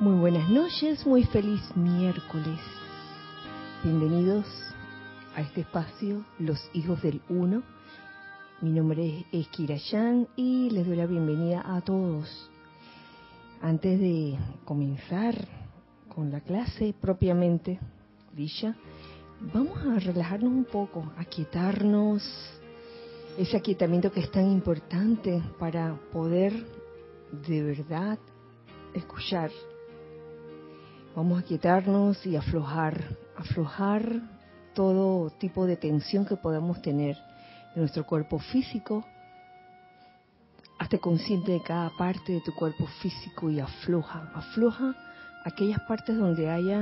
Muy buenas noches, muy feliz miércoles. Bienvenidos a este espacio, Los Hijos del Uno. Mi nombre es Kirayan y les doy la bienvenida a todos. Antes de comenzar con la clase propiamente dicha, vamos a relajarnos un poco, a quietarnos, ese aquietamiento que es tan importante para poder de verdad escuchar Vamos a quietarnos y aflojar, aflojar todo tipo de tensión que podamos tener en nuestro cuerpo físico. Hazte consciente de cada parte de tu cuerpo físico y afloja, afloja aquellas partes donde haya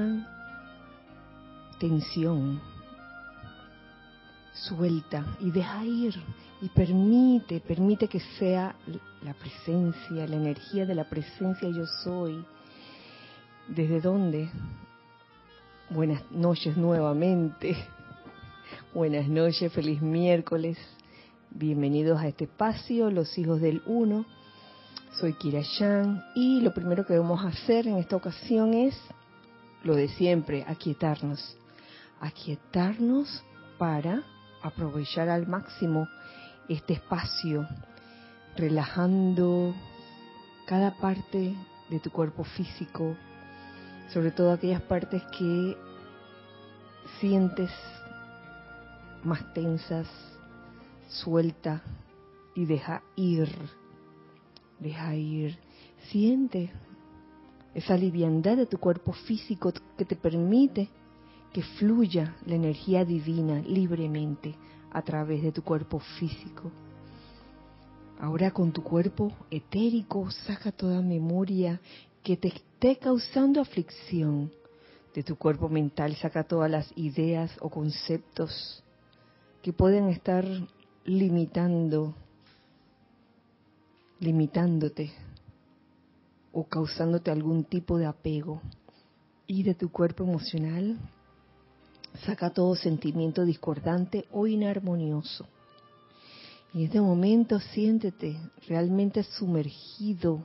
tensión. Suelta y deja ir y permite, permite que sea la presencia, la energía de la presencia yo soy ¿Desde dónde? Buenas noches nuevamente. Buenas noches, feliz miércoles. Bienvenidos a este espacio, los hijos del uno. Soy Kira Yan y lo primero que debemos hacer en esta ocasión es lo de siempre, aquietarnos. Aquietarnos para aprovechar al máximo este espacio, relajando cada parte de tu cuerpo físico, sobre todo aquellas partes que sientes más tensas, suelta y deja ir, deja ir, siente esa liviandad de tu cuerpo físico que te permite que fluya la energía divina libremente a través de tu cuerpo físico. Ahora con tu cuerpo etérico saca toda memoria que te esté causando aflicción de tu cuerpo mental, saca todas las ideas o conceptos que pueden estar limitando, limitándote o causándote algún tipo de apego. Y de tu cuerpo emocional, saca todo sentimiento discordante o inarmonioso. Y en este momento siéntete realmente sumergido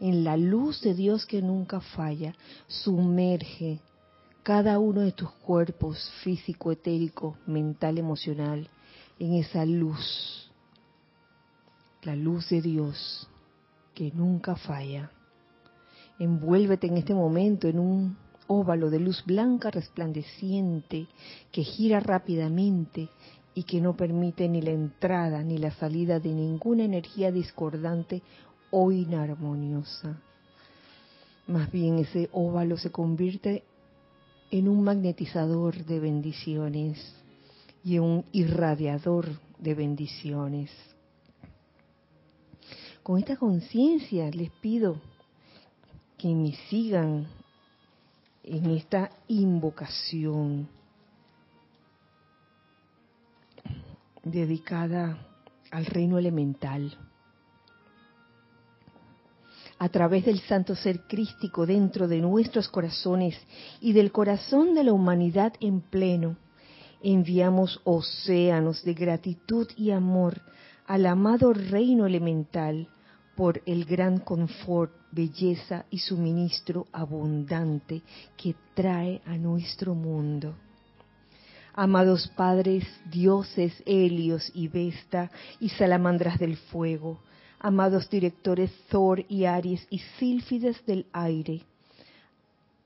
en la luz de Dios que nunca falla, sumerge cada uno de tus cuerpos físico, etérico, mental, emocional, en esa luz, la luz de Dios que nunca falla. Envuélvete en este momento en un óvalo de luz blanca resplandeciente que gira rápidamente y que no permite ni la entrada ni la salida de ninguna energía discordante o inarmoniosa. Más bien ese óvalo se convierte en un magnetizador de bendiciones y un irradiador de bendiciones. Con esta conciencia les pido que me sigan en esta invocación dedicada al reino elemental a través del santo ser crístico dentro de nuestros corazones y del corazón de la humanidad en pleno, enviamos océanos de gratitud y amor al amado reino elemental por el gran confort, belleza y suministro abundante que trae a nuestro mundo. Amados padres, dioses, helios y Vesta y salamandras del fuego, amados directores Thor y Aries y Sílfides del aire,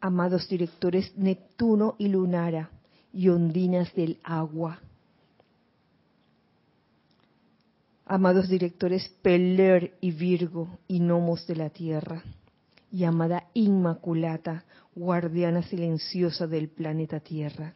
amados directores Neptuno y Lunara y ondinas del agua, amados directores Peler y Virgo y gnomos de la tierra, y amada Inmaculata, guardiana silenciosa del planeta Tierra.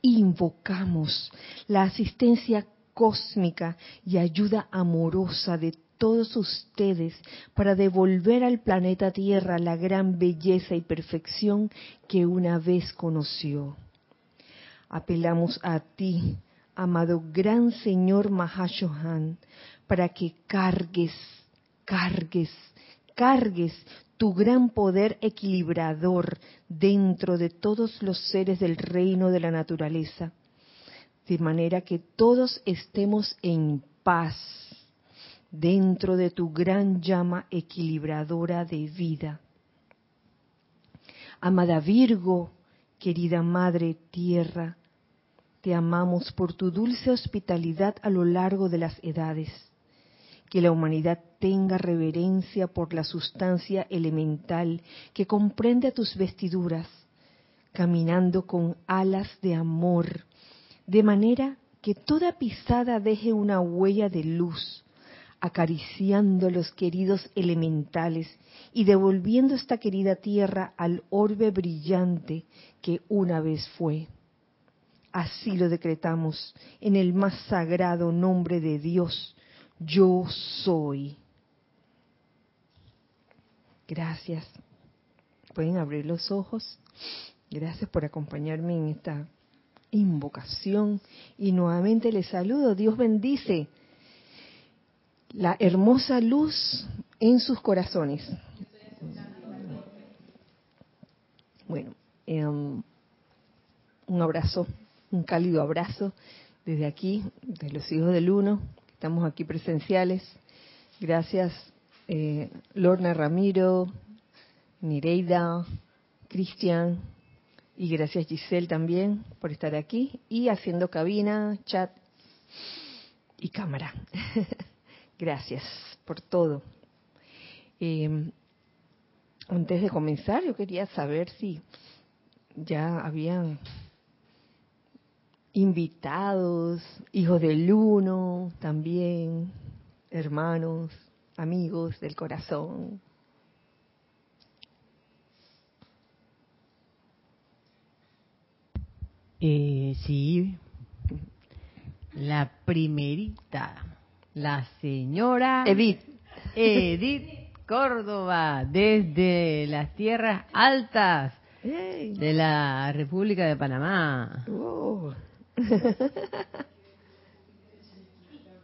Invocamos la asistencia cósmica y ayuda amorosa de todos ustedes para devolver al planeta Tierra la gran belleza y perfección que una vez conoció. Apelamos a ti, amado gran Señor Mahashohan, para que cargues, cargues, cargues tu gran poder equilibrador dentro de todos los seres del reino de la naturaleza de manera que todos estemos en paz dentro de tu gran llama equilibradora de vida. Amada Virgo, querida Madre Tierra, te amamos por tu dulce hospitalidad a lo largo de las edades. Que la humanidad tenga reverencia por la sustancia elemental que comprende tus vestiduras, caminando con alas de amor, de manera que toda pisada deje una huella de luz, acariciando los queridos elementales y devolviendo esta querida tierra al orbe brillante que una vez fue. Así lo decretamos en el más sagrado nombre de Dios, yo soy. Gracias. Pueden abrir los ojos. Gracias por acompañarme en esta invocación y nuevamente les saludo. Dios bendice la hermosa luz en sus corazones. Bueno, em, un abrazo, un cálido abrazo desde aquí, de los hijos del uno, estamos aquí presenciales. Gracias, eh, Lorna Ramiro, Nireida, Cristian, y gracias Giselle también por estar aquí y haciendo cabina, chat y cámara. gracias por todo. Eh, antes de comenzar, yo quería saber si ya habían invitados, hijos del uno, también hermanos, amigos del corazón. Eh, sí, la primerita, la señora Edith. Edith Córdoba, desde las tierras altas de la República de Panamá. Oh.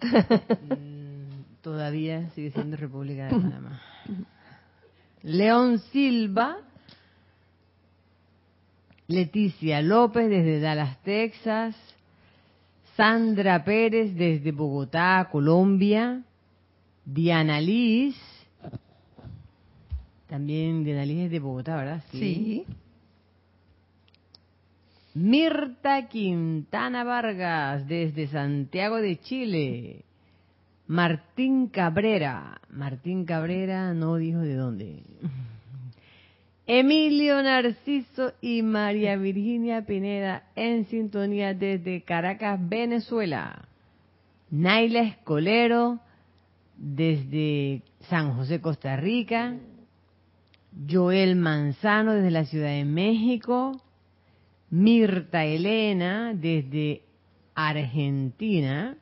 Mm, Todavía sigue siendo República de Panamá. León Silva, Leticia López desde Dallas, Texas, Sandra Pérez desde Bogotá, Colombia, Diana Liz, también Diana Liz es de Bogotá, ¿verdad? Sí. Mirta Quintana Vargas desde Santiago de Chile. Martín Cabrera. Martín Cabrera no dijo de dónde. Emilio Narciso y María Virginia Pineda en sintonía desde Caracas, Venezuela. Naila Escolero desde San José, Costa Rica. Joel Manzano desde la Ciudad de México. Mirta Elena desde Argentina.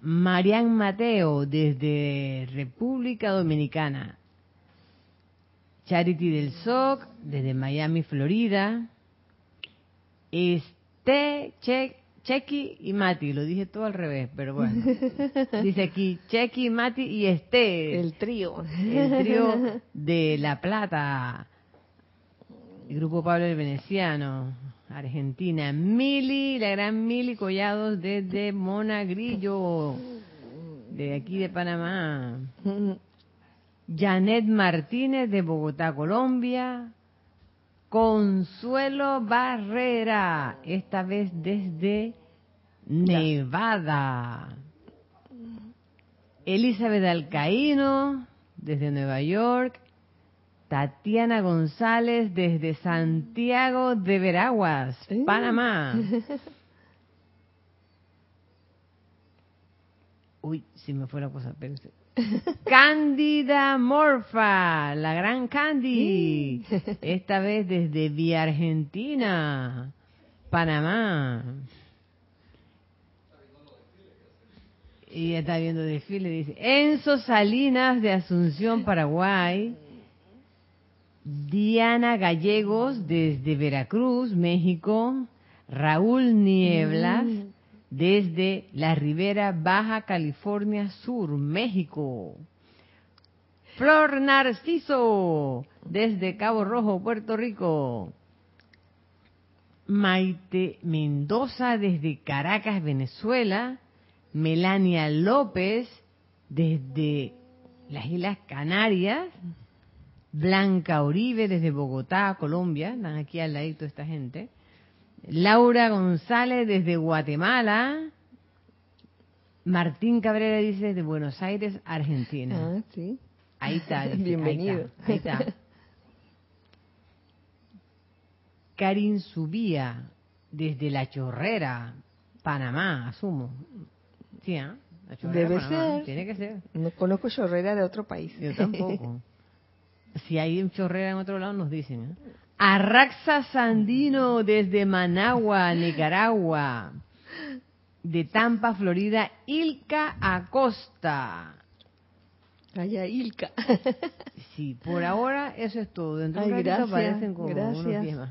Marian Mateo desde República Dominicana. Charity del SOC desde Miami, Florida. Este, che, Chequi y Mati, lo dije todo al revés, pero bueno. Dice aquí Chequi, Mati y este. El trío. El trío de La Plata. El grupo Pablo el Veneciano, Argentina. Mili, la gran Mili Collados desde Monagrillo, de aquí de Panamá. Janet Martínez de Bogotá, Colombia. Consuelo Barrera, esta vez desde Nevada. Elizabeth Alcaíno, desde Nueva York. Tatiana González, desde Santiago de Veraguas. Panamá. Uy, si me fue la cosa, espérense. Cándida Morfa, la gran Candy, esta vez desde Vía Argentina, Panamá. Y está viendo desfile, dice, Enzo Salinas de Asunción, Paraguay. Diana Gallegos desde Veracruz, México. Raúl Nieblas desde la Ribera Baja California Sur, México. Flor Narciso desde Cabo Rojo, Puerto Rico. Maite Mendoza desde Caracas, Venezuela. Melania López desde las Islas Canarias. Blanca Oribe desde Bogotá, Colombia, están aquí al ladito esta gente. Laura González desde Guatemala. Martín Cabrera dice de Buenos Aires, Argentina. Ah, sí. Ahí está. dice, Bienvenido. Ahí está. ahí está. Karin Subía desde La Chorrera, Panamá, asumo. Sí. La Chorrera, Debe Panamá. ser. Tiene que ser. No conozco chorrera de otro país. Yo tampoco. si hay un chorrera en otro lado, nos dicen. ¿eh? Arraxa Sandino desde Managua, Nicaragua. De Tampa, Florida, Ilka Acosta. Allá, Ilka. Sí, por ahora eso es todo. Dentro de un gracias, aparecen como gracias. unos diez más.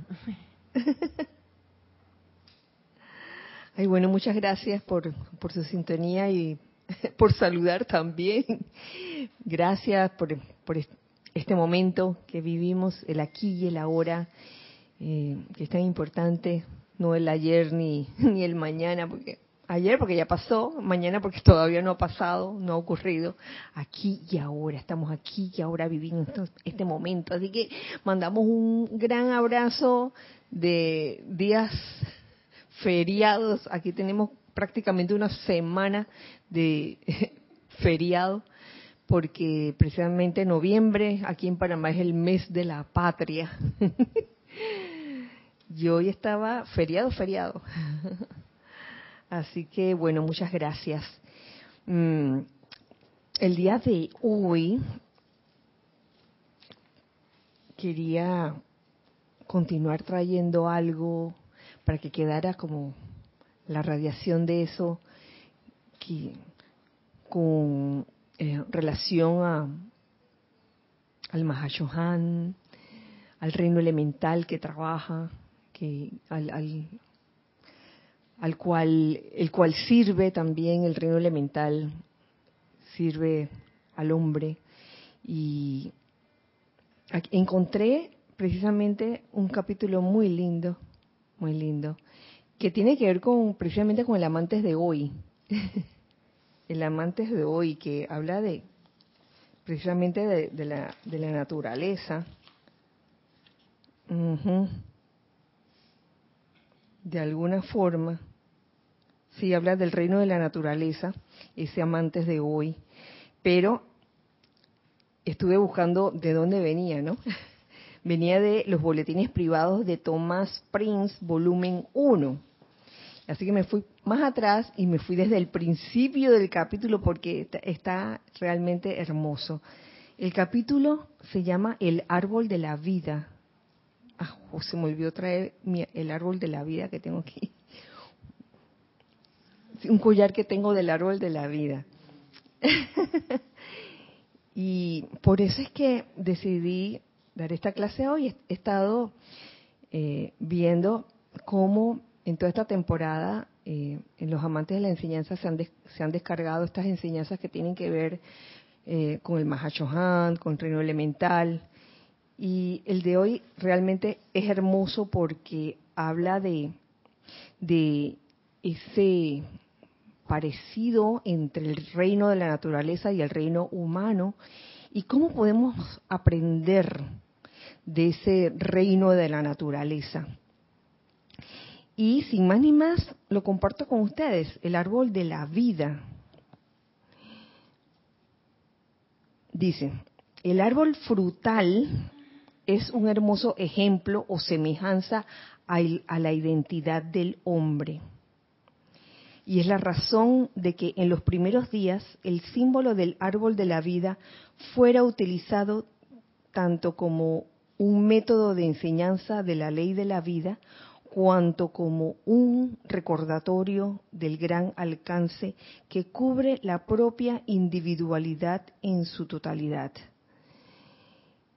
Ay, bueno, muchas gracias por, por su sintonía y por saludar también. Gracias por, por este momento que vivimos, el aquí y el ahora, eh, que es tan importante, no el ayer ni, ni el mañana, porque ayer porque ya pasó, mañana porque todavía no ha pasado, no ha ocurrido. Aquí y ahora, estamos aquí y ahora viviendo este momento. Así que mandamos un gran abrazo de días feriados. Aquí tenemos prácticamente una semana de feriado porque precisamente noviembre aquí en Panamá es el mes de la patria. y hoy estaba feriado, feriado. Así que bueno, muchas gracias. Mm, el día de hoy quería continuar trayendo algo para que quedara como la radiación de eso que, con eh, relación a, al Mahashohan, al reino elemental que trabaja, que al, al, al cual el cual sirve también el reino elemental sirve al hombre. Y encontré precisamente un capítulo muy lindo muy lindo que tiene que ver con precisamente con el amantes de hoy el amantes de hoy que habla de precisamente de, la naturaleza. De alguna forma sí habla del reino de la naturaleza ese amantes de hoy. Pero estuve buscando de dónde venía no venía de los boletines privados de Thomas Prince, volumen 1. Así que me fui más atrás y me fui desde el principio del capítulo porque está- realmente hermoso. El capítulo se llama El árbol de la vida. Ah, oh, se me olvidó traer el árbol de la vida que tengo aquí. Un collar que tengo del árbol de la vida. y por eso es que decidí dar esta clase hoy. He estado eh, viendo cómo en toda esta temporada eh, en los amantes de la enseñanza se han, des- se han descargado estas enseñanzas que tienen que ver eh, con el Mahashohan, con el reino elemental. Y el de hoy realmente es hermoso porque habla de ese parecido entre el reino de la naturaleza y el reino humano y cómo podemos aprender de ese reino de la naturaleza. Y sin más ni más, lo comparto con ustedes, el árbol de la vida. Dice, el árbol frutal es un hermoso ejemplo o semejanza a, la identidad del hombre. Y es la razón de que en los primeros días el símbolo del árbol de la vida fuera utilizado tanto como un método de enseñanza de la ley de la vida, cuanto como un recordatorio del gran alcance que cubre la propia individualidad en su totalidad.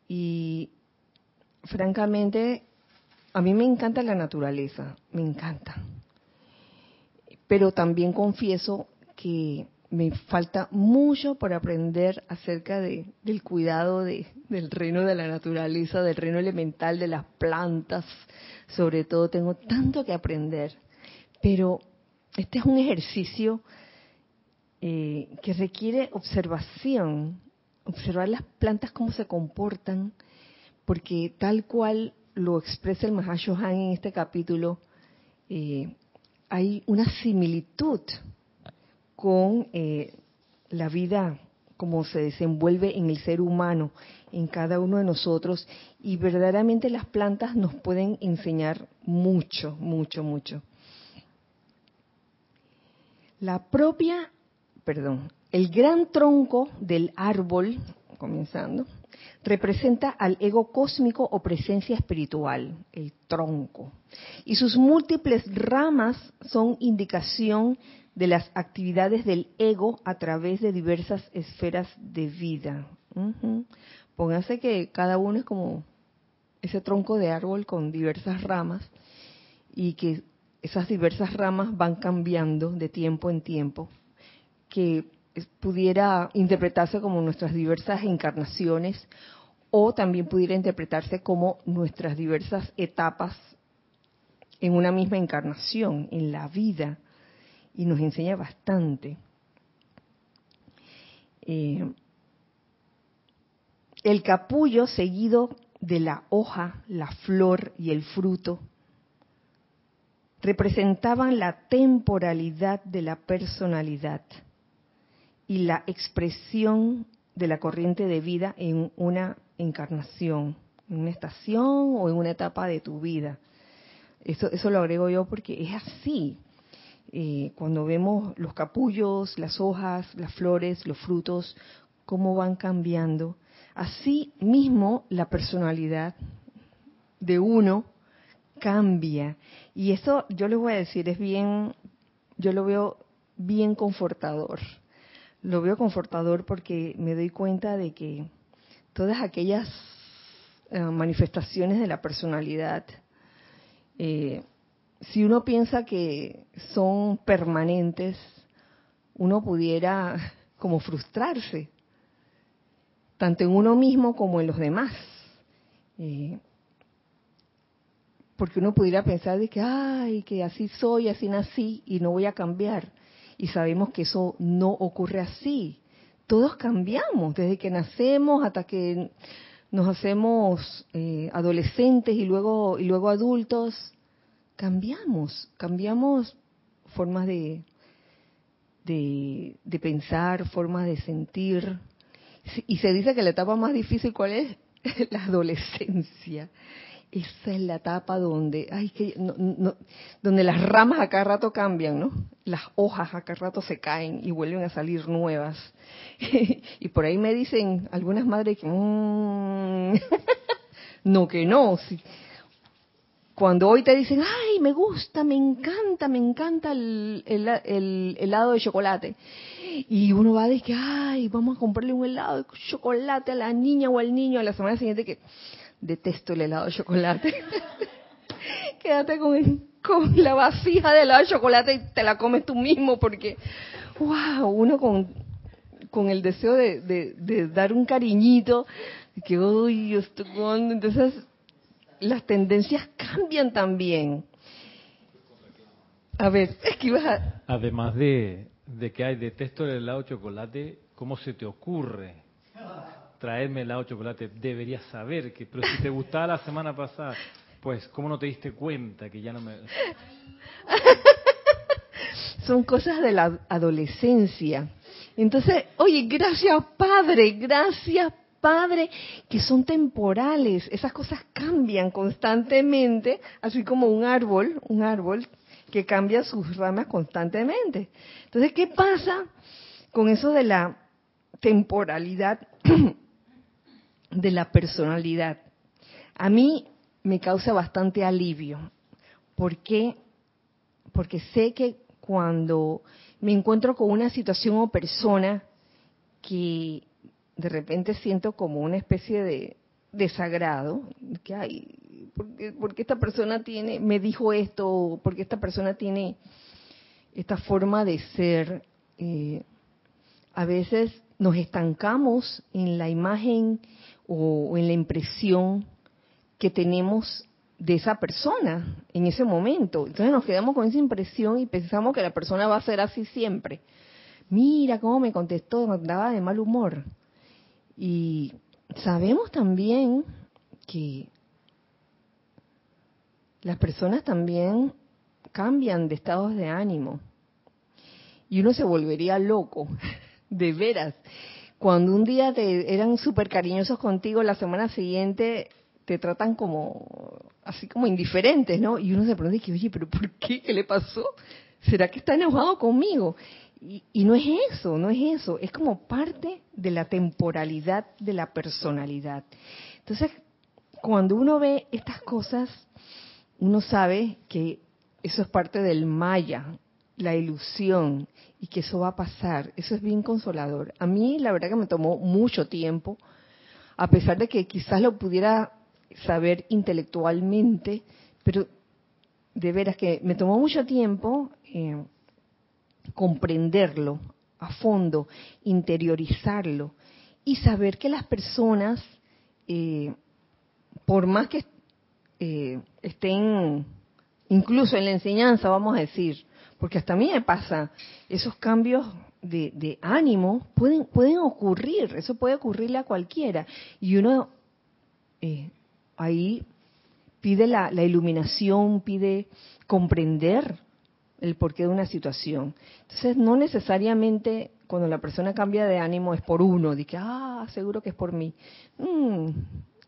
Y francamente, a mí me encanta la naturaleza, me encanta. Pero también confieso que me falta mucho por aprender acerca de, del cuidado de, del reino de la naturaleza, del reino elemental, de las plantas. Sobre todo tengo tanto que aprender. Pero este es un ejercicio eh, que requiere observación, observar las plantas cómo se comportan, porque tal cual lo expresa el Mahashohan en este capítulo, eh, hay una similitud con eh, la vida como se desenvuelve en el ser humano, en cada uno de nosotros, y verdaderamente las plantas nos pueden enseñar mucho, mucho, mucho. La propia, perdón, el gran tronco del árbol, comenzando, representa al ego cósmico o presencia espiritual, el tronco. Y sus múltiples ramas son indicación de las actividades del ego a través de diversas esferas de vida. Pónganse que cada uno es como ese tronco de árbol con diversas ramas y que esas diversas ramas van cambiando de tiempo en tiempo, que pudiera interpretarse como nuestras diversas encarnaciones o también pudiera interpretarse como nuestras diversas etapas en una misma encarnación, en la vida, y nos enseña bastante. Eh, el capullo seguido de la hoja, la flor y el fruto representaban la temporalidad de la personalidad y la expresión de la corriente de vida en una encarnación, en una estación o en una etapa de tu vida. Eso, eso lo agrego yo porque es así. Eh, cuando vemos los capullos, las hojas, las flores, los frutos, cómo van cambiando. Así mismo la personalidad de uno cambia. Y eso yo les voy a decir, es bien, yo lo veo bien confortador. Lo veo confortador porque me doy cuenta de que todas aquellas eh, manifestaciones de la personalidad, eh, si uno piensa que son permanentes, uno pudiera como frustrarse, tanto en uno mismo como en los demás. Eh, porque uno pudiera pensar de que, ay, que así soy, así nací y no voy a cambiar. Y sabemos que eso no ocurre así. Todos cambiamos, desde que nacemos hasta que nos hacemos eh, adolescentes y luego, y luego adultos, cambiamos, cambiamos formas de, de, pensar, formas de sentir. Y se dice que la etapa más difícil, ¿cuál es? la adolescencia esa es la etapa donde, ay, que no, donde las ramas a cada rato cambian, ¿no? Las hojas a cada rato se caen y vuelven a salir nuevas. y por ahí me dicen algunas madres que, mm, no, que no. Cuando hoy te dicen, ay, me gusta, me encanta, me encanta el, el, helado de chocolate. Y uno va a decir, ay, vamos a comprarle un helado de chocolate a la niña o al niño a la semana siguiente que detesto el helado de chocolate. Quédate con, con la vasija de helado de chocolate y te la comes tú mismo porque, wow, uno con, el deseo de, de, dar un cariñito, que, uy, estoy con... Entonces, las tendencias cambian también. A ver, es que ibas a... Además de, de que hay detesto el helado de chocolate, ¿cómo se te ocurre traerme helado de chocolate, deberías saber que, pero si te gustaba la semana pasada, pues, ¿cómo no te diste cuenta que ya no me... Son cosas de la adolescencia. Entonces, oye, gracias Padre, gracias Padre, que son temporales. Esas cosas cambian constantemente, así como un árbol, un árbol que cambia sus ramas constantemente. Entonces, ¿qué pasa con eso de la temporalidad de la personalidad. A mí me causa bastante alivio. ¿Por qué? Porque sé que cuando me encuentro con una situación o persona que de repente siento como una especie de desagrado, que hay, porque, esta persona tiene, me dijo esto, porque esta persona tiene esta forma de ser, eh, a veces nos estancamos en la imagen o, en la impresión que tenemos de esa persona en ese momento. Entonces nos quedamos con esa impresión y pensamos que la persona va a ser así siempre. Mira cómo me contestó, me daba de mal humor. Y sabemos también que las personas también cambian de estados de ánimo y uno se volvería loco, de veras. Cuando un día te eran súper cariñosos contigo, la semana siguiente te tratan como así como indiferentes, ¿no? Y uno se pregunta, oye, pero ¿por qué? ¿Qué le pasó? ¿Será que está enojado conmigo? Y, y, no es eso, no es eso, es como parte de la temporalidad de la personalidad. Entonces, cuando uno ve estas cosas, uno sabe que eso es parte del maya, la ilusión, y que eso va a pasar. Eso es bien consolador. A mí, la verdad que me tomó mucho tiempo, a pesar de que quizás lo pudiera saber intelectualmente, pero de veras que me tomó mucho tiempo eh, comprenderlo a fondo, interiorizarlo y saber que las personas, eh, por más que eh, estén incluso en la enseñanza, vamos a decir, porque hasta a mí me pasa, esos cambios de, ánimo pueden, pueden ocurrir, eso puede ocurrirle a cualquiera. Y uno eh, ahí pide la, iluminación, pide comprender el porqué de una situación. Entonces, no necesariamente cuando la persona cambia de ánimo es por uno, de que, ah, seguro que es por mí. Mm,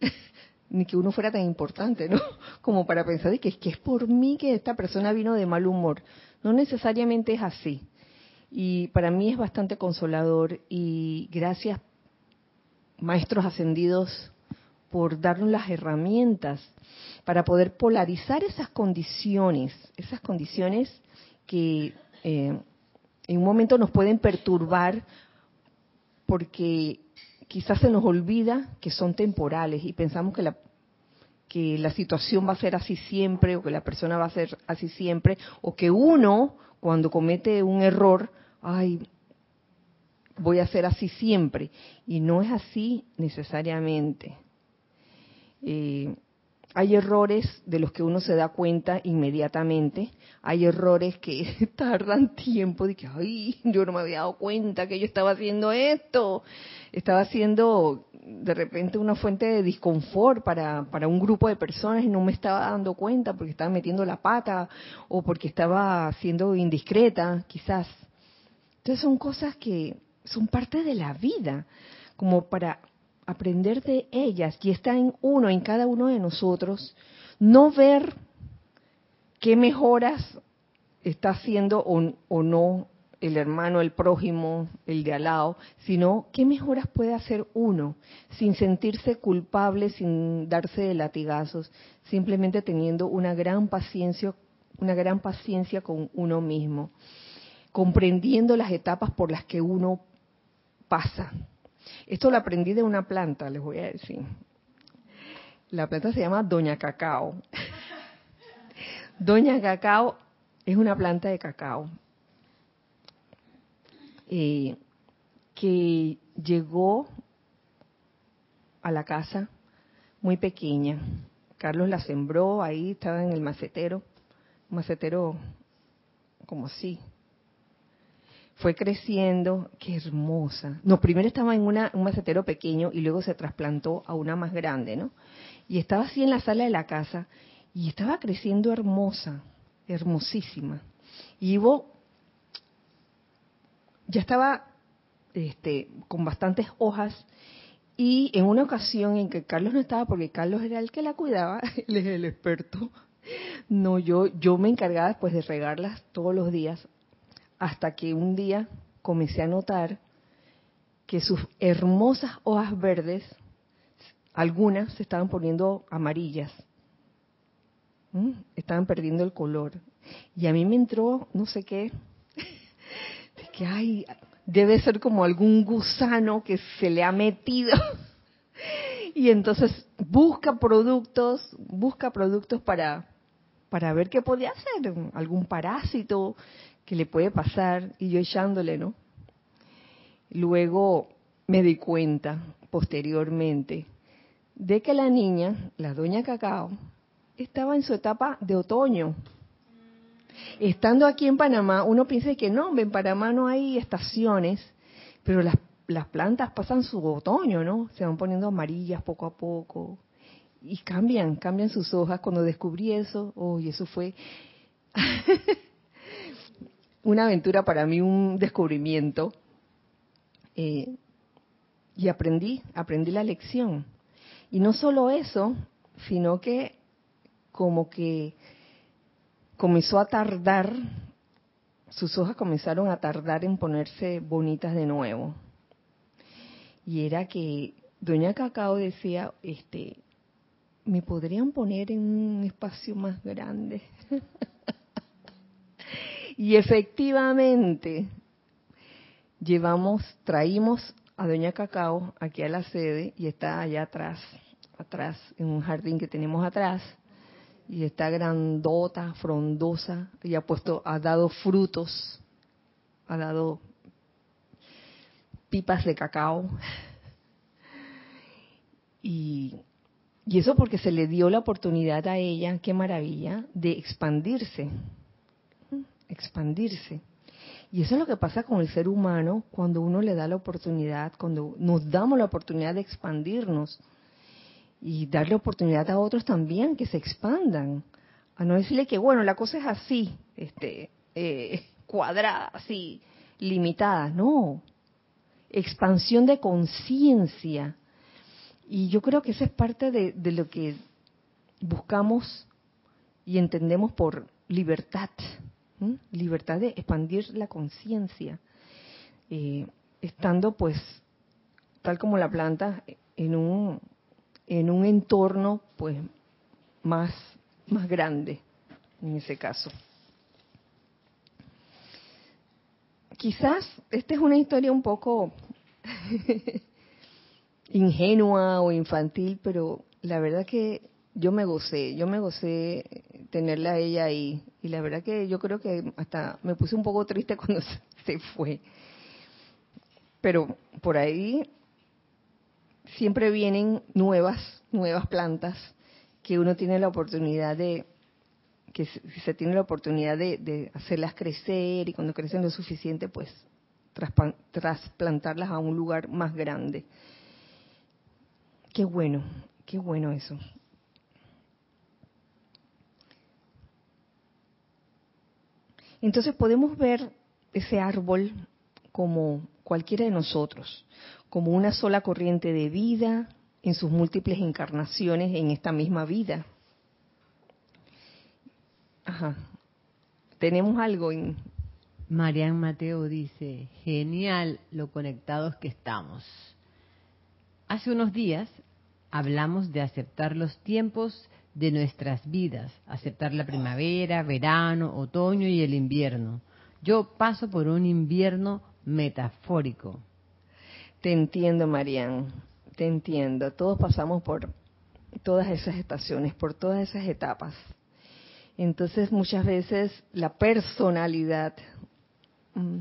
ni que uno fuera tan importante, ¿no? Como para pensar que, que es por mí que esta persona vino de mal humor. No necesariamente es así. Y para mí es bastante consolador y gracias, maestros ascendidos, por darnos las herramientas para poder polarizar esas condiciones, esas condiciones que eh, en un momento nos pueden perturbar porque quizás se nos olvida que son temporales y pensamos que la, que la situación va a ser así siempre o que la persona va a ser así siempre o que uno cuando comete un error, ay, voy a ser así siempre. Y no es así necesariamente. Eh, hay errores de los que uno se da cuenta inmediatamente, hay errores que tardan tiempo, de que, ay, yo no me había dado cuenta que yo estaba haciendo esto, estaba haciendo de repente una fuente de disconfort para, para un grupo de personas y no me estaba dando cuenta porque estaba metiendo la pata o porque estaba siendo indiscreta, quizás. Entonces son cosas que son parte de la vida, como para aprender de ellas y está en uno, en cada uno de nosotros, no ver qué mejoras está haciendo o, no el hermano, el prójimo, el de al lado, sino qué mejoras puede hacer uno sin sentirse culpable, sin darse de latigazos, simplemente teniendo una gran paciencia, una gran paciencia con uno mismo, comprendiendo las etapas por las que uno pasa esto lo aprendí de una planta, les voy a decir. La planta se llama Doña Cacao. Doña Cacao es una planta de cacao eh, que llegó a la casa muy pequeña. Carlos la sembró, ahí estaba en el macetero, un macetero como así, fue creciendo, qué hermosa. No, primero estaba en una, un macetero pequeño y luego se trasplantó a una más grande, ¿no? Y estaba así en la sala de la casa y estaba creciendo hermosa, hermosísima. Y Ivo ya estaba este, con bastantes hojas y en una ocasión en que Carlos no estaba, porque Carlos era el que la cuidaba, él es el experto, no, yo, yo me encargaba después de regarlas todos los días hasta que un día comencé a notar que sus hermosas hojas verdes, algunas se estaban poniendo amarillas, estaban perdiendo el color. Y a mí me entró, no sé qué, que, ay, debe ser como algún gusano que se le ha metido. y entonces busca productos, busca productos para, para ver qué podía hacer, algún parásito que le puede pasar y yo echándole, ¿no? Luego me di cuenta posteriormente de que la niña, la doña Cacao, estaba en su etapa de otoño. Estando aquí en Panamá, uno piensa que no, en Panamá no hay estaciones, pero las, las plantas pasan su otoño, ¿no? Se van poniendo amarillas poco a poco. y cambian, cambian sus hojas. Cuando descubrí eso, oh, y eso fue una aventura para mí, un descubrimiento. Eh, y aprendí, aprendí la lección. Y no solo eso, sino que como que comenzó a tardar, sus hojas comenzaron a tardar en ponerse bonitas de nuevo. Y era que Doña Cacao decía, este, me podrían poner en un espacio más grande. y efectivamente, llevamos, traímos a Doña Cacao aquí a la sede y está allá atrás, atrás, en un jardín que tenemos atrás y está grandota, frondosa y ha puesto, ha dado frutos, ha dado pipas de cacao. Y, y eso porque se le dio la oportunidad a ella, qué maravilla, de expandirse, expandirse. Y eso es lo que pasa con el ser humano cuando uno le da la oportunidad, cuando nos damos la oportunidad de expandirnos y darle oportunidad a otros también que se expandan. A no decirle que, bueno, la cosa es así, este, eh, cuadrada, así, limitada. No. Expansión de conciencia. Y yo creo que esa es parte de, de lo que buscamos y entendemos por libertad. Libertad de expandir la conciencia. Eh, estando, pues, tal como la planta, en un en un entorno pues más, más grande en ese caso. Quizás esta es una historia un poco ingenua o infantil, pero la verdad que yo me gocé, yo me gocé tenerla a ella ahí y la verdad que yo creo que hasta me puse un poco triste cuando se fue. Pero por ahí siempre vienen nuevas, nuevas plantas que uno tiene la oportunidad de, que se tiene la oportunidad de, hacerlas crecer y cuando crecen lo suficiente, pues trasplantarlas a un lugar más grande. Qué bueno, qué bueno eso. Entonces podemos ver ese árbol como cualquiera de nosotros, como una sola corriente de vida en sus múltiples encarnaciones en esta misma vida. Ajá. Tenemos algo en... Marian Mateo dice, genial lo conectados que estamos. Hace unos días hablamos de aceptar los tiempos de nuestras vidas, aceptar la primavera, verano, otoño y el invierno. Yo paso por un invierno metafórico. Te entiendo, Marian, te entiendo. Todos pasamos por todas esas estaciones, por todas esas etapas. Entonces, muchas veces la personalidad mm,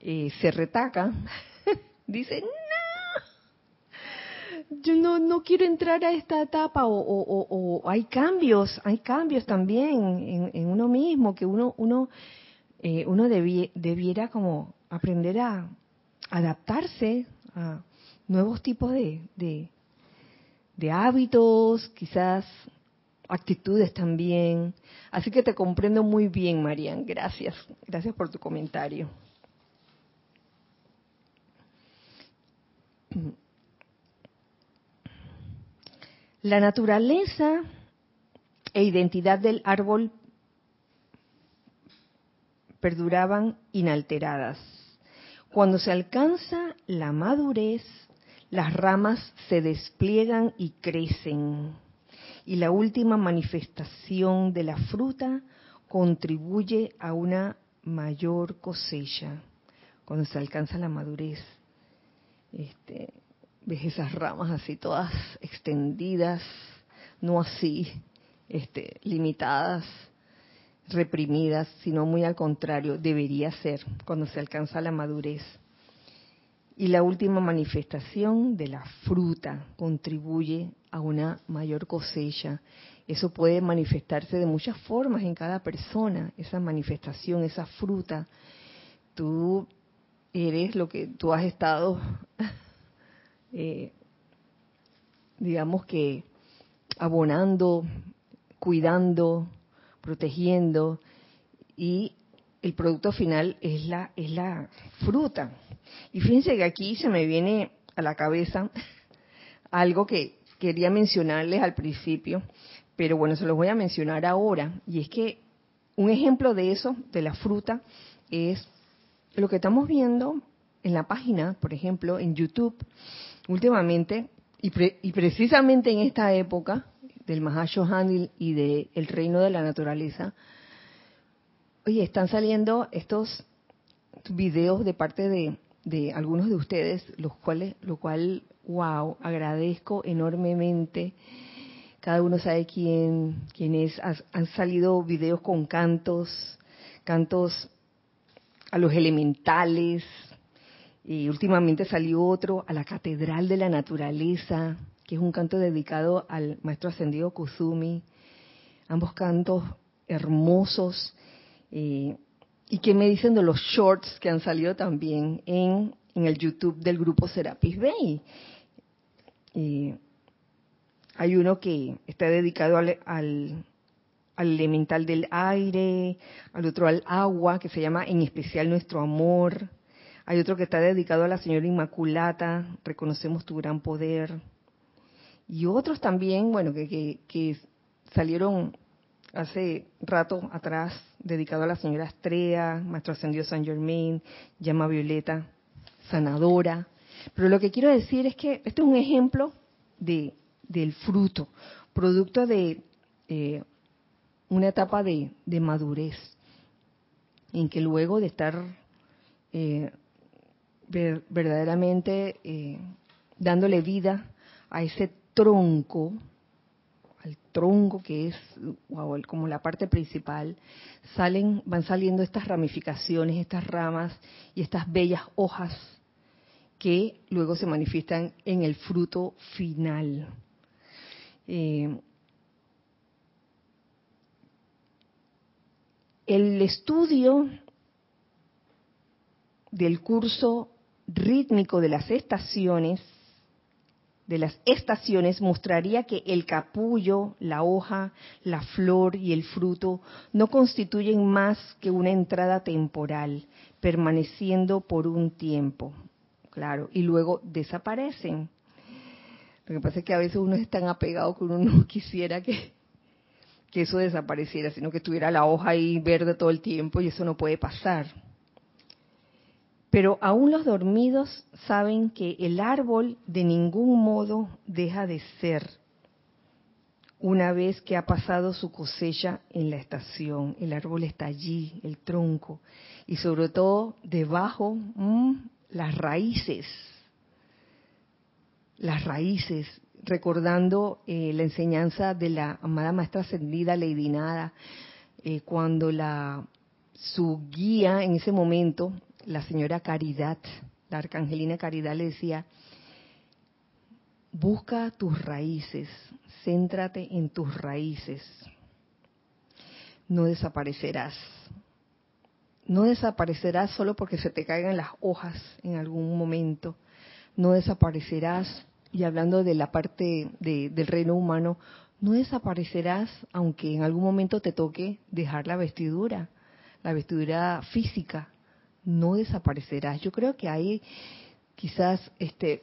eh, se retaca, dice, yo no, no quiero entrar a esta etapa, o, hay cambios, hay cambios también en, uno mismo, que uno, uno, eh, uno debiera como aprender a, adaptarse a nuevos tipos de, de, hábitos, quizás actitudes también. Así que te comprendo muy bien, Marian. Gracias. Gracias por tu comentario. La naturaleza e identidad del árbol perduraban inalteradas. Cuando se alcanza la madurez, las ramas se despliegan y crecen. Y la última manifestación de la fruta contribuye a una mayor cosecha. Cuando se alcanza la madurez, este, ves esas ramas así todas extendidas, no así, este, limitadas, reprimidas, sino muy al contrario, debería ser cuando se alcanza la madurez. Y la última manifestación de la fruta contribuye a una mayor cosecha. Eso puede manifestarse de muchas formas en cada persona, esa manifestación, esa fruta. Tú eres lo que tú has estado, eh, digamos que, abonando, cuidando, protegiendo y el producto final es la es la fruta. Y fíjense que aquí se me viene a la cabeza algo que quería mencionarles al principio, pero bueno, se los voy a mencionar ahora. Y es que un ejemplo de eso, de la fruta, es lo que estamos viendo en la página, por ejemplo, en YouTube, últimamente, y, y precisamente en esta época del Mahashohan y del reino de la naturaleza, oye, están saliendo estos videos de parte de, de algunos de ustedes, los cuales, lo cual, wow, agradezco enormemente. Cada uno sabe quién, quién es. Han salido videos con cantos, cantos a los elementales. Y últimamente salió otro a la Catedral de la Naturaleza, que es un canto dedicado al maestro ascendido Kusumi. Ambos cantos hermosos. Eh, ¿Y qué me dicen de los shorts que han salido también en, en el YouTube del grupo Serapis Bay? Eh, hay uno que está dedicado al, al, elemental del aire, al otro al agua, que se llama En especial Nuestro Amor. Hay otro que está dedicado a la Señora Inmaculata, Reconocemos tu gran poder. Y otros también, bueno, que, salieron hace rato atrás, dedicado a la señora Estrella, Maestro Ascendido San Germain, Llama Violeta, Sanadora. Pero lo que quiero decir es que este es un ejemplo de, del fruto, producto de eh, una etapa de, de, madurez, en que luego de estar eh, verdaderamente eh, dándole vida a ese tronco al tronco que es como la parte principal, salen, van saliendo estas ramificaciones, estas ramas y estas bellas hojas que luego se manifiestan en el fruto final. Eh, el estudio del curso rítmico de las estaciones de las estaciones mostraría que el capullo, la hoja, la flor y el fruto no constituyen más que una entrada temporal, permaneciendo por un tiempo, claro, y luego desaparecen. Lo que pasa es que a veces uno es tan apegado que uno no quisiera que, que eso desapareciera, sino que estuviera la hoja ahí verde todo el tiempo y eso no puede pasar. Pero aún los dormidos saben que el árbol de ningún modo deja de ser una vez que ha pasado su cosecha en la estación. El árbol está allí, el tronco, y sobre todo debajo mmm, las raíces. Las raíces, recordando eh, la enseñanza de la amada maestra ascendida Lady Nada, eh, cuando la su guía en ese momento la señora Caridad, la arcangelina Caridad le decía, busca tus raíces, céntrate en tus raíces, no desaparecerás. No desaparecerás solo porque se te caigan las hojas en algún momento. No desaparecerás, y hablando de la parte del reino humano, no desaparecerás aunque en algún momento te toque dejar la vestidura, la vestidura física, no desaparecerás. Yo creo que hay quizás este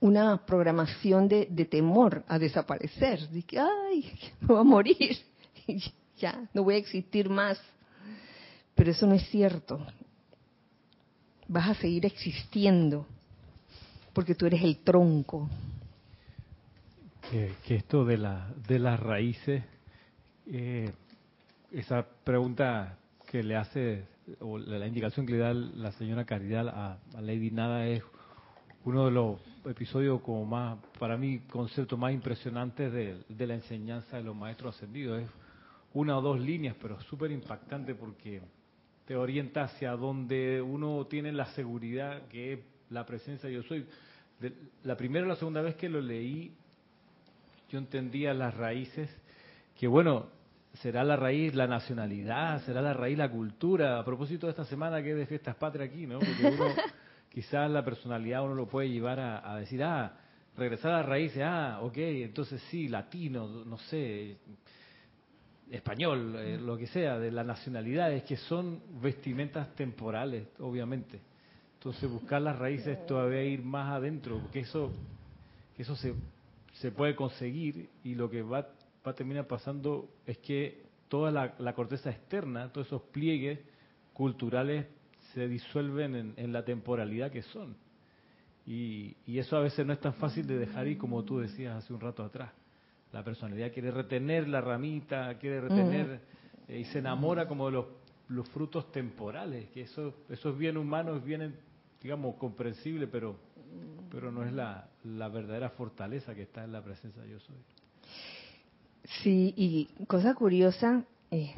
una programación de, temor a desaparecer, de que, ay, me voy a morir, ya, no voy a existir más. Pero eso no es cierto. Vas a seguir existiendo, porque tú eres el tronco. Que, esto de, la, de las raíces, eh, esa pregunta que le hace o la indicación que le da la señora Caridad a, Lady Nada es uno de los episodios como más, para mí, conceptos más impresionantes de, la enseñanza de los maestros ascendidos. Es una o dos líneas, pero súper impactante porque te orienta hacia donde uno tiene la seguridad que es la presencia de yo soy. la primera o la segunda vez que lo leí, yo entendía las raíces, que bueno, será la raíz la nacionalidad, será la raíz la cultura. A propósito de esta semana que es de fiestas patria aquí, ¿no? Porque uno, quizás la personalidad uno lo puede llevar a, decir, ah, regresar a las raíces, ah, ok, entonces sí, latino, no sé, español, eh, lo que sea, de la nacionalidad, es que son vestimentas temporales, obviamente. Entonces buscar las raíces todavía ir más adentro, porque eso, eso se, se puede conseguir y lo que va, va a terminar pasando es que toda la, corteza externa, todos esos pliegues culturales se disuelven en, la temporalidad que son. Y, y, eso a veces no es tan fácil de dejar ir como tú decías hace un rato atrás. La personalidad quiere retener la ramita, quiere retener eh, y se enamora como de los, los, frutos temporales, que eso, eso es bien humano, es bien, digamos, comprensible, pero, pero no es la, la verdadera fortaleza que está en la presencia de yo soy. Sí, y cosa curiosa, eh,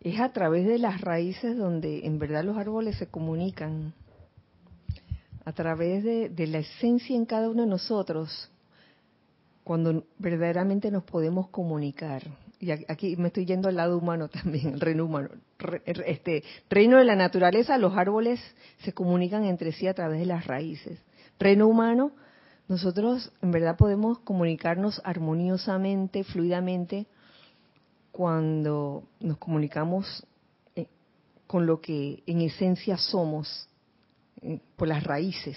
es a través de las raíces donde en verdad los árboles se comunican, a través de, de la esencia en cada uno de nosotros, cuando verdaderamente nos podemos comunicar. Y aquí me estoy yendo al lado humano también, el reino humano. este reino de la naturaleza, los árboles se comunican entre sí a través de las raíces. Reino humano, nosotros en verdad podemos comunicarnos armoniosamente, fluidamente, cuando nos comunicamos eh, con lo que en esencia somos, eh, por las raíces.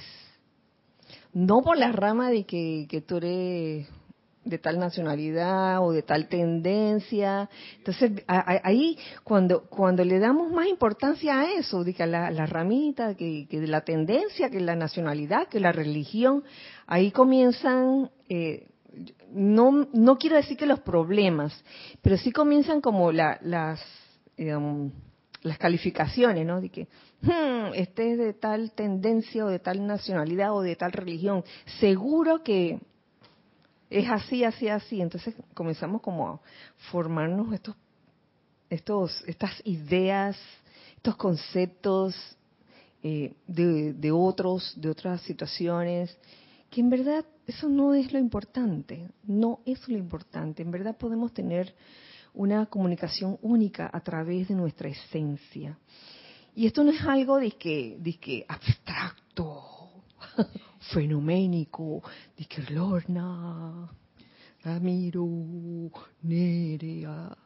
No por la rama de que, que tú eres de tal nacionalidad o de tal tendencia. Entonces, ahí cuando cuando le damos más importancia a eso, de que la, la ramita, que, que la tendencia, que la nacionalidad, que la religión, ahí comienzan, eh, no, no quiero decir que los problemas, pero sí comienzan como la, las, las calificaciones, ¿no? De que, hmm, este es de tal tendencia o de tal nacionalidad o de tal religión. Seguro que es así, así, así. Entonces comenzamos como a formarnos estos, estos, estas ideas, estos conceptos eh, de, de otros, de otras situaciones, que en verdad eso no es lo importante, no es lo importante. En verdad podemos tener una comunicación única a través de nuestra esencia. Y esto no es algo de que, de que abstracto, fenoménico, de que Lorna, Ramiro, Nerea,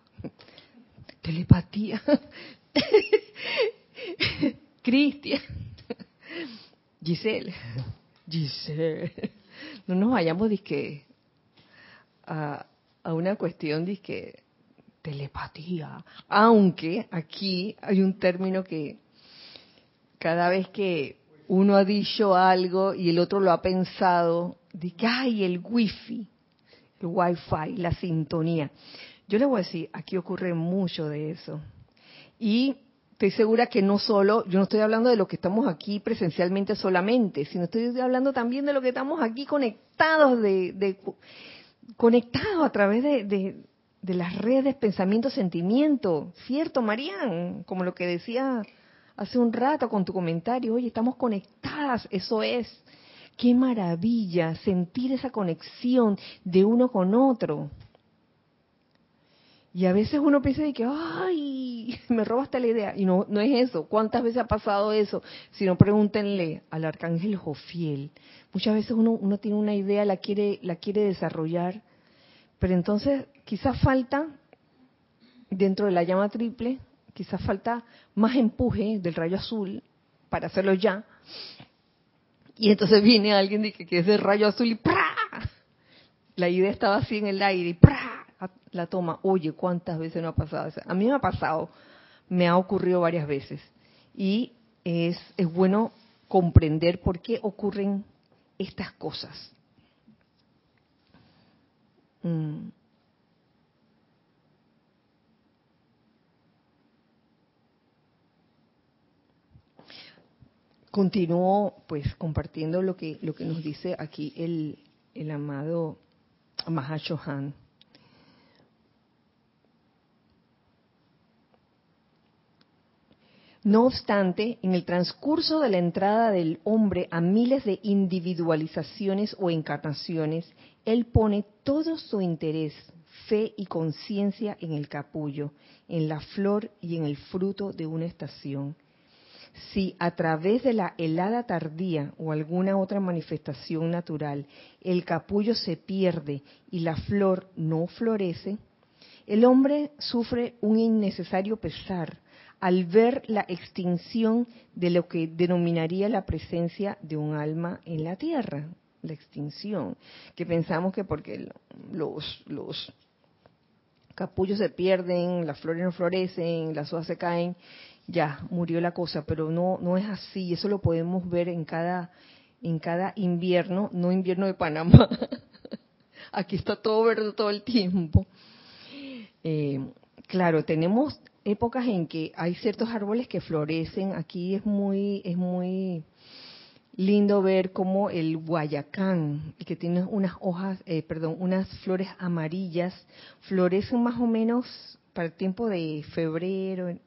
telepatía, Cristian, Giselle, Giselle, no nos vayamos a, a una cuestión de que telepatía, aunque aquí hay un término que cada vez que uno ha dicho algo y el otro lo ha pensado, de que hay el wifi, el wifi, la sintonía. Yo le voy a decir, aquí ocurre mucho de eso. Y estoy segura que no solo, yo no estoy hablando de lo que estamos aquí presencialmente solamente, sino estoy hablando también de lo que estamos aquí conectados, de, conectados a través de, de, de las redes pensamiento, sentimiento. ¿Cierto, Marían? Como lo que decía hace un rato con tu comentario, oye, estamos conectadas, eso es. Qué maravilla sentir esa conexión de uno con otro. Y a veces uno piensa de que, ay, me robaste la idea. Y no, no es eso. ¿Cuántas veces ha pasado eso? Si no, pregúntenle al arcángel Jofiel. Muchas veces uno, uno tiene una idea, la quiere, la quiere desarrollar, pero entonces quizás falta, dentro de la llama triple, quizás falta más empuje del rayo azul para hacerlo ya. Y entonces viene alguien que, que es del rayo azul y ¡pra! La idea estaba así en el aire y ¡pra! La toma. Oye, ¿cuántas veces no ha pasado? A mí me ha pasado, me ha ocurrido varias veces. Y es, es bueno comprender por qué ocurren estas cosas. Mm. Continúo pues compartiendo lo que lo que nos dice aquí el, el amado Mahashohan. No obstante, en el transcurso de la entrada del hombre a miles de individualizaciones o encarnaciones, él pone todo su interés, fe y conciencia en el capullo, en la flor y en el fruto de una estación si a través de la helada tardía o alguna otra manifestación natural el capullo se pierde y la flor no florece, el hombre sufre un innecesario pesar al ver la extinción de lo que denominaría la presencia de un alma en la tierra, la extinción, que pensamos que porque los, los capullos se pierden, las flores no florecen, las hojas se caen, ya murió la cosa, pero no no es así, eso lo podemos ver en cada en cada invierno, no invierno de Panamá. Aquí está todo verde todo el tiempo. Eh, claro, tenemos épocas en que hay ciertos árboles que florecen. Aquí es muy es muy lindo ver cómo el guayacán, que tiene unas hojas, eh, perdón, unas flores amarillas, florecen más o menos para el tiempo de febrero,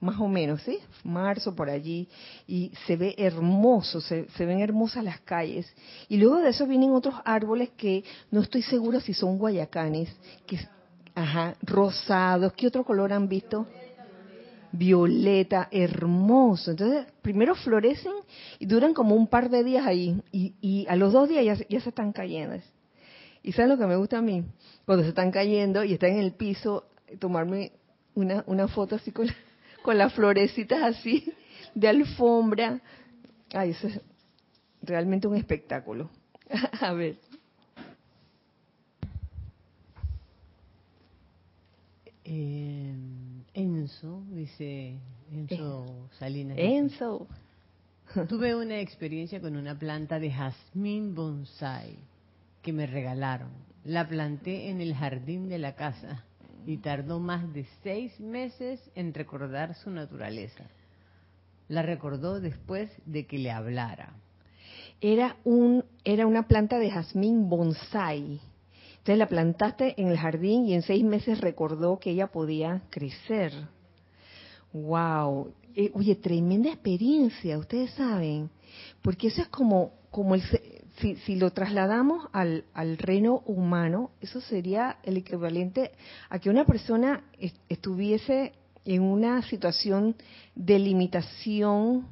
más o menos, ¿sí? Marzo por allí, y se ve hermoso, se, ven hermosas las calles. Y luego de eso vienen otros árboles que no estoy segura si son guayacanes, que, ajá, rosados, ¿qué otro color han visto? Violeta, hermoso. Entonces, primero florecen y duran como un par de días ahí, y, a los dos días ya, ya se están cayendo. ¿Y sabes lo que me gusta a mí? Cuando se están cayendo y están en el piso, tomarme una, una foto así con con las florecitas así de alfombra. Ay, eso es realmente un espectáculo. A ver. Eh, Enzo, dice Enzo Salinas. Enzo. Tuve una experiencia con una planta de jazmín bonsai que me regalaron. La planté en el jardín de la casa y tardó más de seis meses en recordar su naturaleza. La recordó después de que le hablara. Era, un, era una planta de jazmín bonsai. Entonces la plantaste en el jardín y en seis meses recordó que ella podía crecer. ¡Wow! Eh, oye, tremenda experiencia, ustedes saben. Porque eso es como, como el, si, si, lo trasladamos al, al, reino humano, eso sería el equivalente a que una persona estuviese en una situación de limitación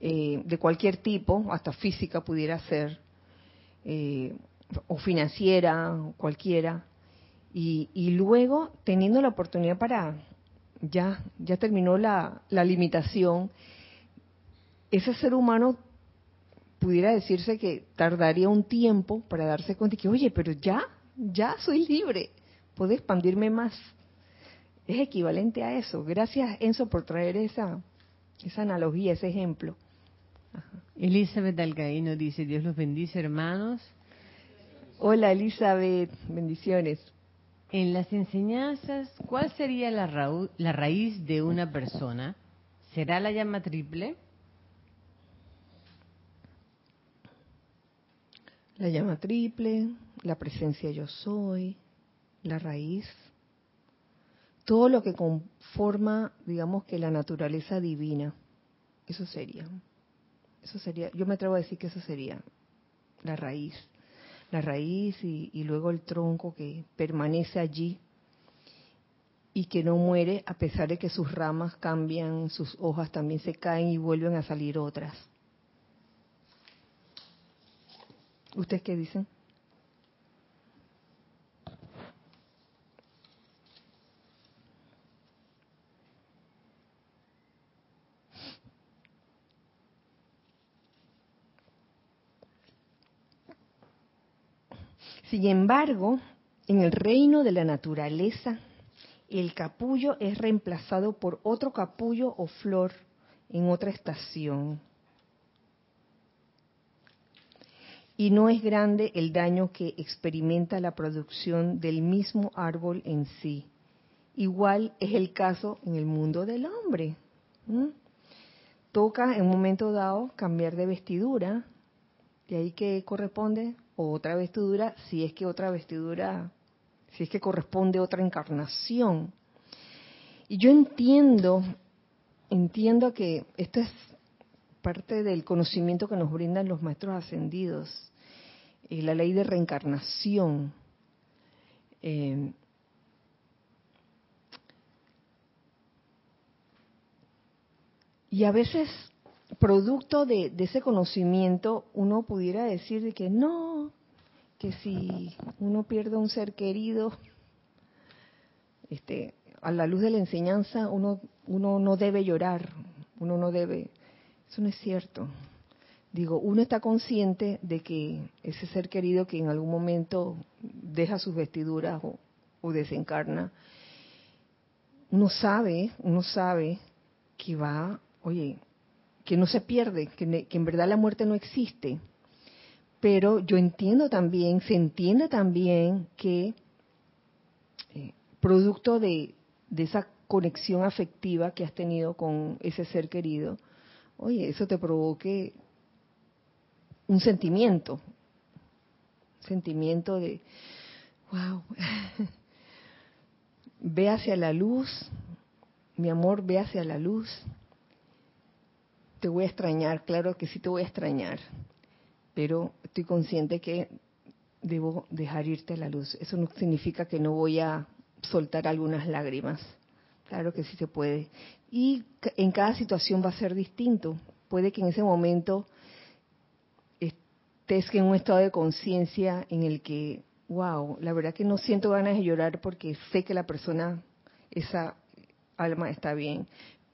eh, de cualquier tipo, hasta física pudiera ser, eh, o financiera, cualquiera, y, y, luego teniendo la oportunidad para, ya, ya terminó la, la limitación, ese ser humano pudiera decirse que tardaría un tiempo para darse cuenta que, oye, pero ya, ya soy libre, puedo expandirme más. Es equivalente a eso. Gracias, Enzo, por traer esa, esa analogía, ese ejemplo. Ajá. Elizabeth Alcaíno dice, Dios los bendice, hermanos. Hola, Elizabeth, bendiciones. En las enseñanzas, ¿cuál sería la, ra la raíz de una persona? ¿Será la llama triple? La llama triple, la presencia yo soy, la raíz, todo lo que conforma, digamos que la naturaleza divina, eso sería. Eso sería, yo me atrevo a decir que eso sería la raíz. La raíz y, y luego el tronco que permanece allí y que no muere a pesar de que sus ramas cambian, sus hojas también se caen y vuelven a salir otras. ¿Ustedes qué dicen? Sin embargo, en el reino de la naturaleza, el capullo es reemplazado por otro capullo o flor en otra estación. Y no es grande el daño que experimenta la producción del mismo árbol en sí. Igual es el caso en el mundo del hombre. Toca en un momento dado cambiar de vestidura, de ahí que corresponde otra vestidura, si es que otra vestidura, si es que corresponde otra encarnación. Y yo entiendo, entiendo que esto es parte del conocimiento que nos brindan los maestros ascendidos, eh, la ley de reencarnación. Eh, Y a veces, producto de, ese conocimiento, uno pudiera decir de que no, que si uno pierde un ser querido, este, a la luz de la enseñanza, uno, uno no debe llorar, uno no debe. Eso no es cierto. Digo, uno está consciente de que ese ser querido que en algún momento deja sus vestiduras o, desencarna, uno sabe, uno sabe que va, oye, que no se pierde, que, en verdad la muerte no existe. Pero yo entiendo también, se entiende también que eh, producto de, de esa conexión afectiva que has tenido con ese ser querido, oye, eso te provoque un sentimiento, sentimiento de, wow, ve hacia la luz, mi amor, ve hacia la luz. Te voy a extrañar, claro que sí te voy a extrañar, pero estoy consciente que debo dejar irte a la luz. Eso no significa que no voy a soltar algunas lágrimas. Claro que sí se puede. Y en cada situación va a ser distinto. Puede que en ese momento estés en un estado de conciencia en el que wow, la verdad que no siento ganas de llorar porque sé que la persona, esa alma está bien,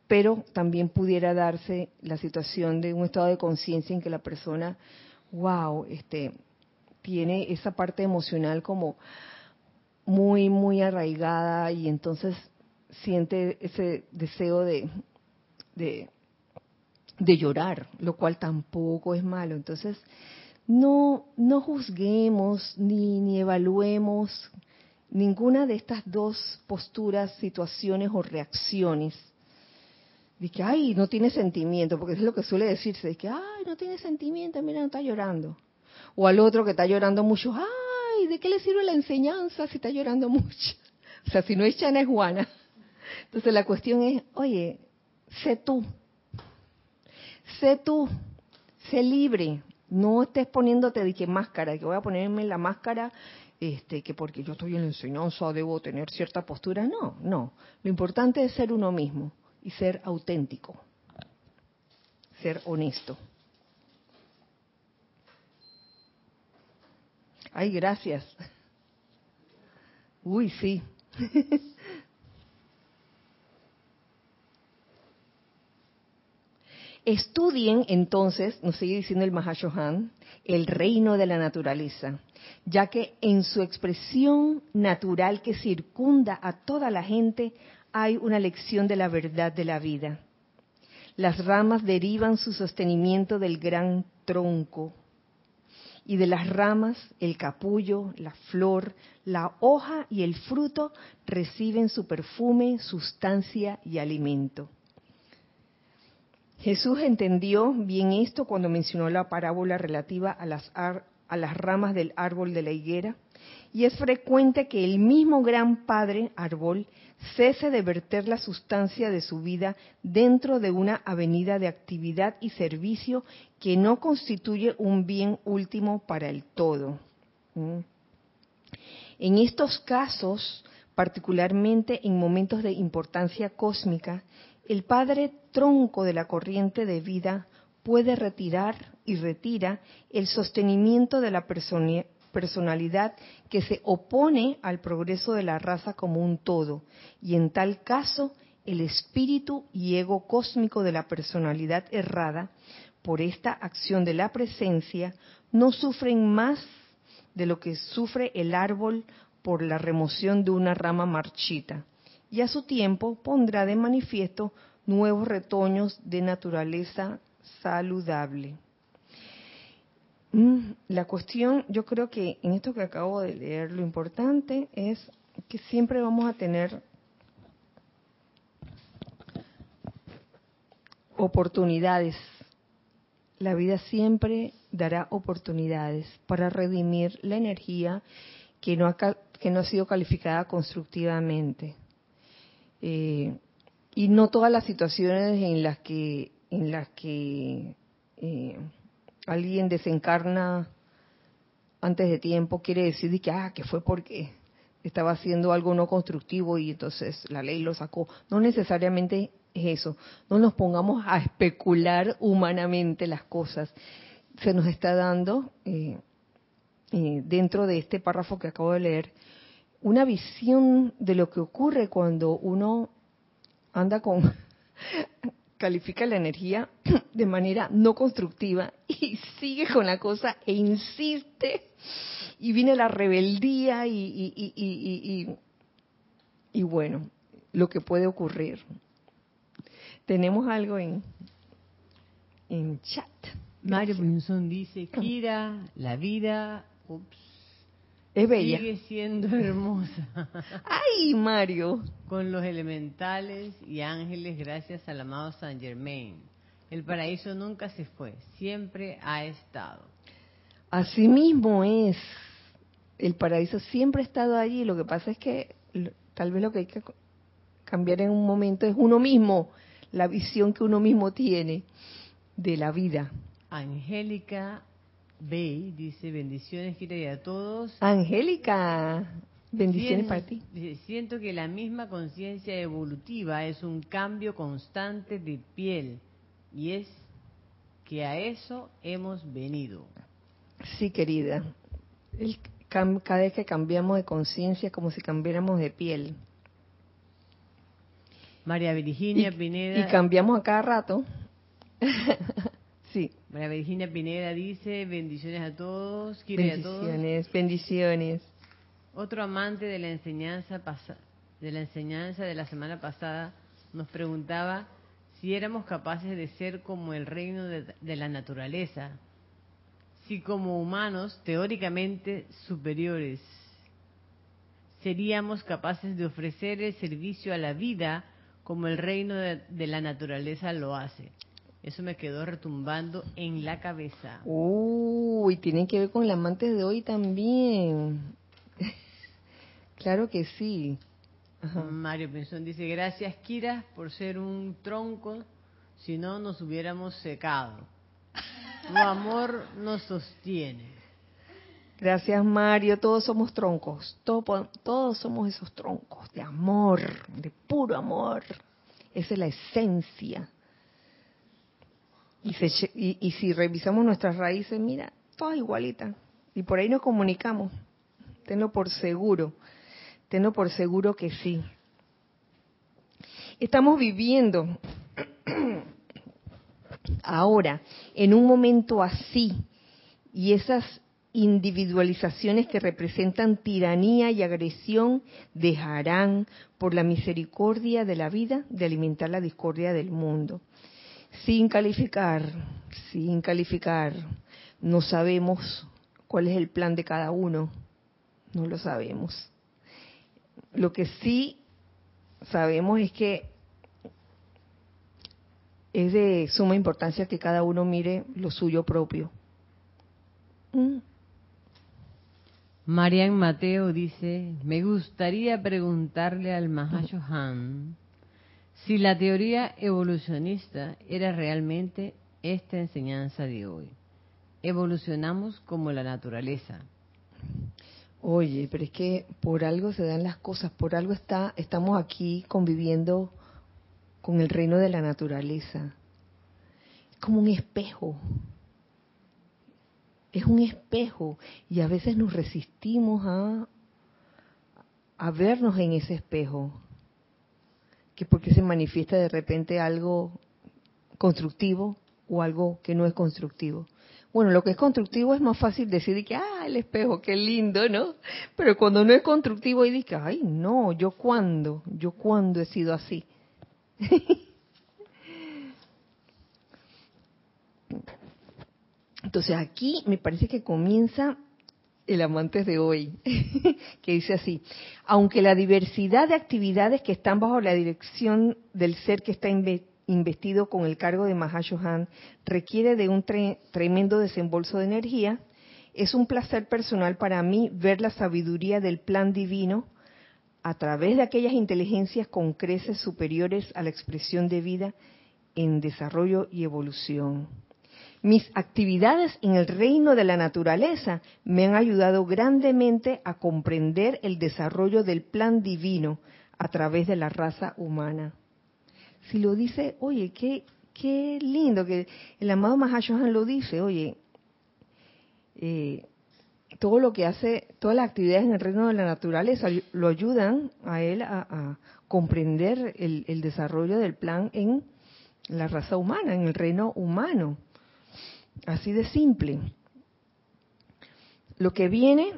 pero también pudiera darse la situación de un estado de conciencia en que la persona, wow, este, tiene esa parte emocional como muy, muy arraigada y entonces siente ese deseo de, de, de llorar, lo cual tampoco es malo. Entonces, no, no juzguemos ni, ni evaluemos ninguna de estas dos posturas, situaciones o reacciones. De que, ay, no tiene sentimiento, porque es lo que suele decirse, de que, ay, no tiene sentimiento, mira, no está llorando. O al otro que está llorando mucho, ay, ¿de qué le sirve la enseñanza si está llorando mucho? O sea, si no es Chana, es Juana. Entonces la cuestión es, oye, sé tú, sé tú, sé libre, no estés poniéndote de que máscara, que voy a ponerme la máscara, este, que porque yo estoy en la enseñanza debo tener cierta postura. No, no. Lo importante es ser uno mismo y ser auténtico, ser honesto. Ay, gracias. Uy, sí. Estudien entonces, nos sigue diciendo el Mahashohan, el reino de la naturaleza, ya que en su expresión natural que circunda a toda la gente hay una lección de la verdad de la vida. Las ramas derivan su sostenimiento del gran tronco y de las ramas el capullo, la flor, la hoja y el fruto reciben su perfume, sustancia y alimento. Jesús entendió bien esto cuando mencionó la parábola relativa a las, ramas del árbol de la higuera. Y es frecuente que el mismo gran padre árbol cese de verter la sustancia de su vida dentro de una avenida de actividad y servicio que no constituye un bien último para el todo. ¿Mm? En estos casos, particularmente en momentos de importancia cósmica, el padre tronco de la corriente de vida puede retirar y retira el sostenimiento de la personalidad que se opone al progreso de la raza como un todo, y en tal caso el espíritu y ego cósmico de la personalidad errada, por esta acción de la presencia, no sufren más de lo que sufre el árbol por la remoción de una rama marchita y a su tiempo pondrá de manifiesto nuevos retoños de naturaleza saludable. Mm, la cuestión, yo creo que en esto que acabo de leer, lo importante es que siempre vamos a tener oportunidades. La vida siempre dará oportunidades para redimir la energía que no ha, que no ha sido calificada constructivamente. Eh, y no todas las situaciones en las que en las que eh, alguien desencarna antes de tiempo quiere decir que ah que fue porque estaba haciendo algo no constructivo y entonces la ley lo sacó no necesariamente es eso. No nos pongamos a especular humanamente las cosas. Se nos está dando, eh, eh, dentro de este párrafo que acabo de leer, una visión de lo que ocurre cuando uno anda con, califica la energía de manera no constructiva y sigue con la cosa e insiste y viene la rebeldía y, y, y, y bueno, lo que puede ocurrir. Tenemos algo en, en chat. Mario Pinzón dice, Kira, la vida, ups, es bella. sigue siendo hermosa. ¡Ay, Mario! Con los elementales y ángeles gracias al amado Saint Germain. El paraíso nunca se fue, siempre ha estado. Así mismo es. El paraíso siempre ha estado allí. Lo que pasa es que tal vez lo que hay que cambiar en un momento es uno mismo, la visión que uno mismo tiene de la vida. Angélica Bey dice bendiciones quiere a todos. Angélica, bendiciones para ti. Siento que la misma conciencia evolutiva es un cambio constante de piel y es que a eso hemos venido. Sí, querida. El, cada vez que cambiamos de conciencia es como si cambiáramos de piel. María Virginia Pineda. Y cambiamos a cada rato. sí. María Virginia Pineda dice, bendiciones a todos, bendiciones, bendiciones. Otro amante de la enseñanza de la enseñanza de la semana pasada nos preguntaba si éramos capaces de ser como el reino de la naturaleza, si como humanos teóricamente superiores seríamos capaces de ofrecer el servicio a la vida como el reino de, la naturaleza lo hace. Eso me quedó retumbando en la cabeza. Uy, tiene que ver con el amante de hoy también. claro que sí. Mario Pinzón dice, gracias Kira por ser un tronco, si no nos hubiéramos secado. Tu amor nos sostiene. Gracias Mario, todos somos troncos, todos, todos somos esos troncos de amor, de puro amor. Esa es la esencia. Y, y, si revisamos nuestras raíces, mira, todas igualitas. Y por ahí nos comunicamos. Tenlo por seguro. Tenlo por seguro que sí. Estamos viviendo ahora en un momento así. Y esas individualizaciones que representan tiranía y agresión dejarán por la misericordia de la vida de alimentar la discordia del mundo. Sin calificar, sin calificar, no sabemos cuál es el plan de cada uno, no lo sabemos. Lo que sí sabemos es que es de suma importancia que cada uno mire lo suyo propio. Mm. Marian Mateo dice, me gustaría preguntarle al Mahashohan si la teoría evolucionista era realmente esta enseñanza de hoy. Evolucionamos como la naturaleza. Oye, pero es que por algo se dan las cosas, por algo está, estamos aquí conviviendo con el reino de la naturaleza. Es como un espejo es un espejo y a veces nos resistimos a, a vernos en ese espejo, que porque se manifiesta de repente algo constructivo o algo que no es constructivo. Bueno, lo que es constructivo es más fácil decir que, ah, el espejo, qué lindo, ¿no? Pero cuando no es constructivo y dice, ay, no, yo cuándo, yo cuándo he sido así. Entonces aquí me parece que comienza el amante de hoy, que dice así, aunque la diversidad de actividades que están bajo la dirección del ser que está investido con el cargo de Mahashohan requiere de un tremendo desembolso de energía, es un placer personal para mí ver la sabiduría del plan divino a través de aquellas inteligencias con creces superiores a la expresión de vida en desarrollo y evolución. Mis actividades en el reino de la naturaleza me han ayudado grandemente a comprender el desarrollo del plan divino a través de la raza humana. si lo dice, oye, qué, qué lindo que el amado Mahashohan lo dice, oye, eh, todo lo que hace, todas las actividades en el reino de la naturaleza lo ayudan a él a, comprender el, el, desarrollo del plan en la raza humana, en el reino humano. Así de simple. Lo que viene,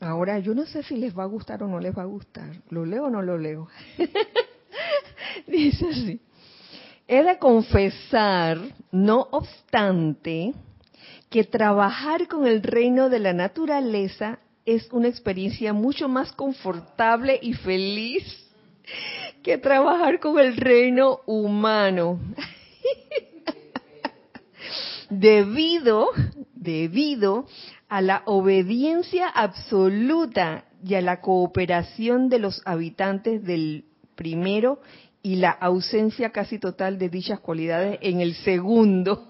ahora yo no sé si les va a gustar o no les va a gustar. ¿Lo leo o no lo leo? Dice así. He de confesar, no obstante, que trabajar con el reino de la naturaleza es una experiencia mucho más confortable y feliz que trabajar con el reino humano. debido, debido a la obediencia absoluta y a la cooperación de los habitantes del primero y la ausencia casi total de dichas cualidades en el segundo.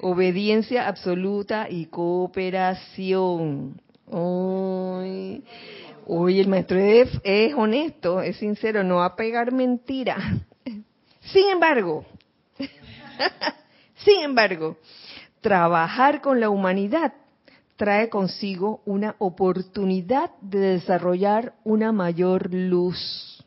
Obediencia absoluta y cooperación. Hoy, el maestro es, es honesto, es sincero, no va a pegar mentira. Sin embargo, sin embargo, trabajar con la humanidad trae consigo una oportunidad de desarrollar una mayor luz,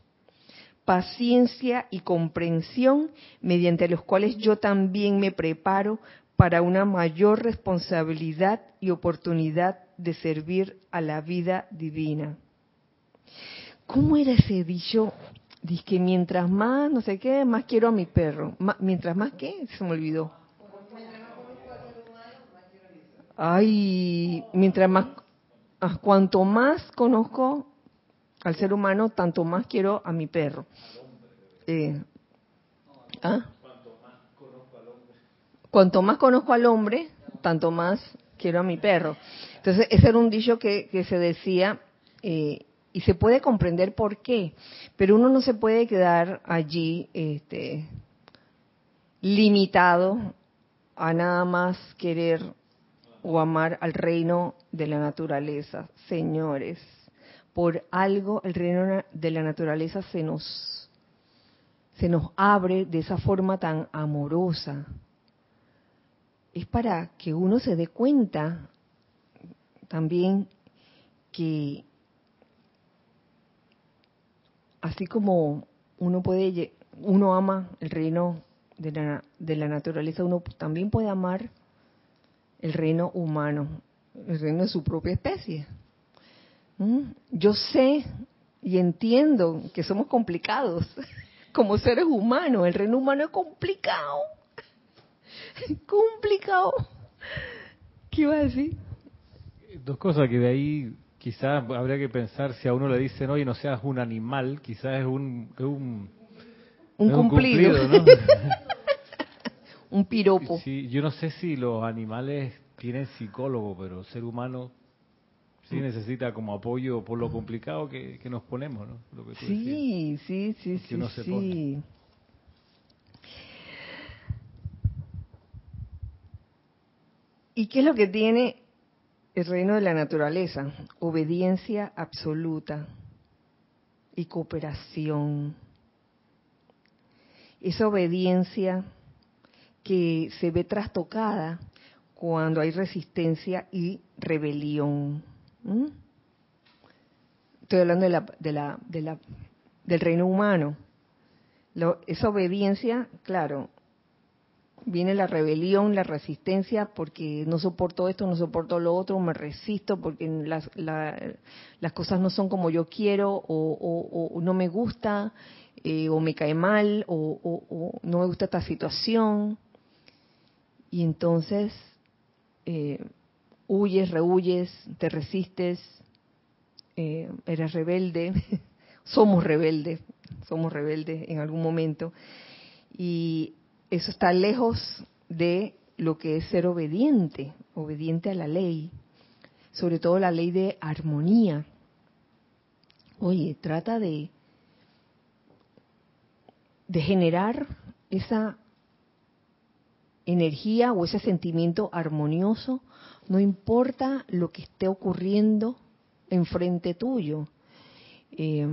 paciencia y comprensión mediante los cuales yo también me preparo para una mayor responsabilidad y oportunidad de servir a la vida divina. ¿Cómo era ese dicho? Dice que mientras más, no sé qué, más quiero a mi perro. mientras más qué, se me olvidó. Ay, mientras más, ah, cuanto más conozco al ser humano, tanto más quiero a mi perro. Eh, ¿ah? Cuanto más conozco al hombre, tanto más quiero a mi perro. Entonces, ese era un dicho que, que se decía, eh, y se puede comprender por qué, pero uno no se puede quedar allí este, limitado a nada más querer o amar al reino de la naturaleza. Señores, por algo el reino de la naturaleza se nos, se nos abre de esa forma tan amorosa. Es para que uno se dé cuenta también que así como uno puede, uno ama el reino de la, de la naturaleza, uno también puede amar el reino humano, el reino de su propia especie. ¿Mm? Yo sé y entiendo que somos complicados como seres humanos. El reino humano es complicado. complicado. ¿Qué iba a decir? Dos cosas que de ahí quizás habría que pensar si a uno le dicen, oye, no seas un animal, quizás es un... un, un cumplido. un piropo. Sí, yo no sé si los animales tienen psicólogo, pero el ser humano sí mm. necesita como apoyo por lo complicado que, nos ponemos, ¿no? sí, sí, sí, sí, sí. ¿Y qué es lo que tiene el reino de la naturaleza? Obediencia absoluta y cooperación. Esa obediencia que se ve trastocada cuando hay resistencia y rebelión. Estoy hablando de la, de la, de la, del reino humano. esa obediencia, claro, viene la rebelión, la resistencia, porque no soporto esto, no soporto lo otro, me resisto porque las, cosas no son como yo quiero, o, no me gusta, eh, o me cae mal, o, no me gusta esta situación. Y entonces eh, huyes, rehuyes, te resistes, eh, eres rebelde, somos rebeldes, somos rebeldes en algún momento. Y eso está lejos de lo que es ser obediente, obediente a la ley, sobre todo la ley de armonía. Oye, trata de, de generar esa energía o ese sentimiento armonioso, no importa lo que esté ocurriendo enfrente tuyo. Eh,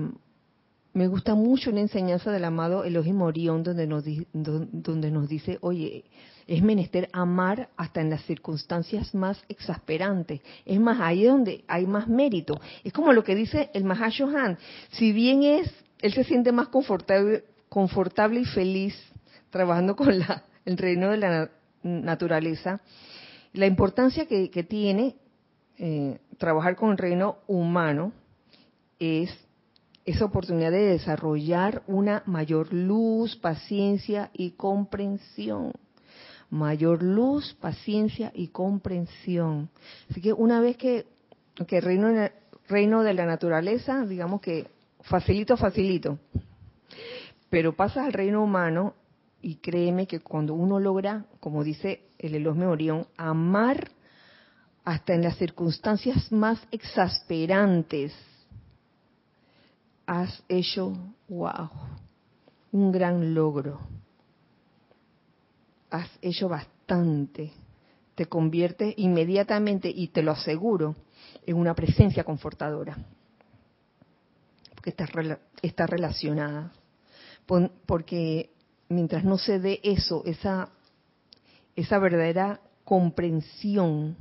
me gusta mucho una enseñanza del amado Elohim Orión donde nos, donde nos dice, oye, es menester amar hasta en las circunstancias más exasperantes. Es más, ahí es donde hay más mérito. Es como lo que dice el Mahashohan. Si bien es, él se siente más confortable, confortable y feliz trabajando con la, el reino de la naturaleza, la importancia que, tiene eh, trabajar con el reino humano es esa oportunidad de desarrollar una mayor luz, paciencia y comprensión. Mayor luz, paciencia y comprensión. Así que una vez que, que el reino, reino de la naturaleza, digamos que facilito, facilito, pero pasas al reino humano y créeme que cuando uno logra, como dice el Elosme Orión, amar hasta en las circunstancias más exasperantes, has hecho, wow, un gran logro. Has hecho bastante. Te convierte inmediatamente, y te lo aseguro, en una presencia confortadora. Porque está, está relacionada. Porque mientras no se dé eso, esa, esa verdadera comprensión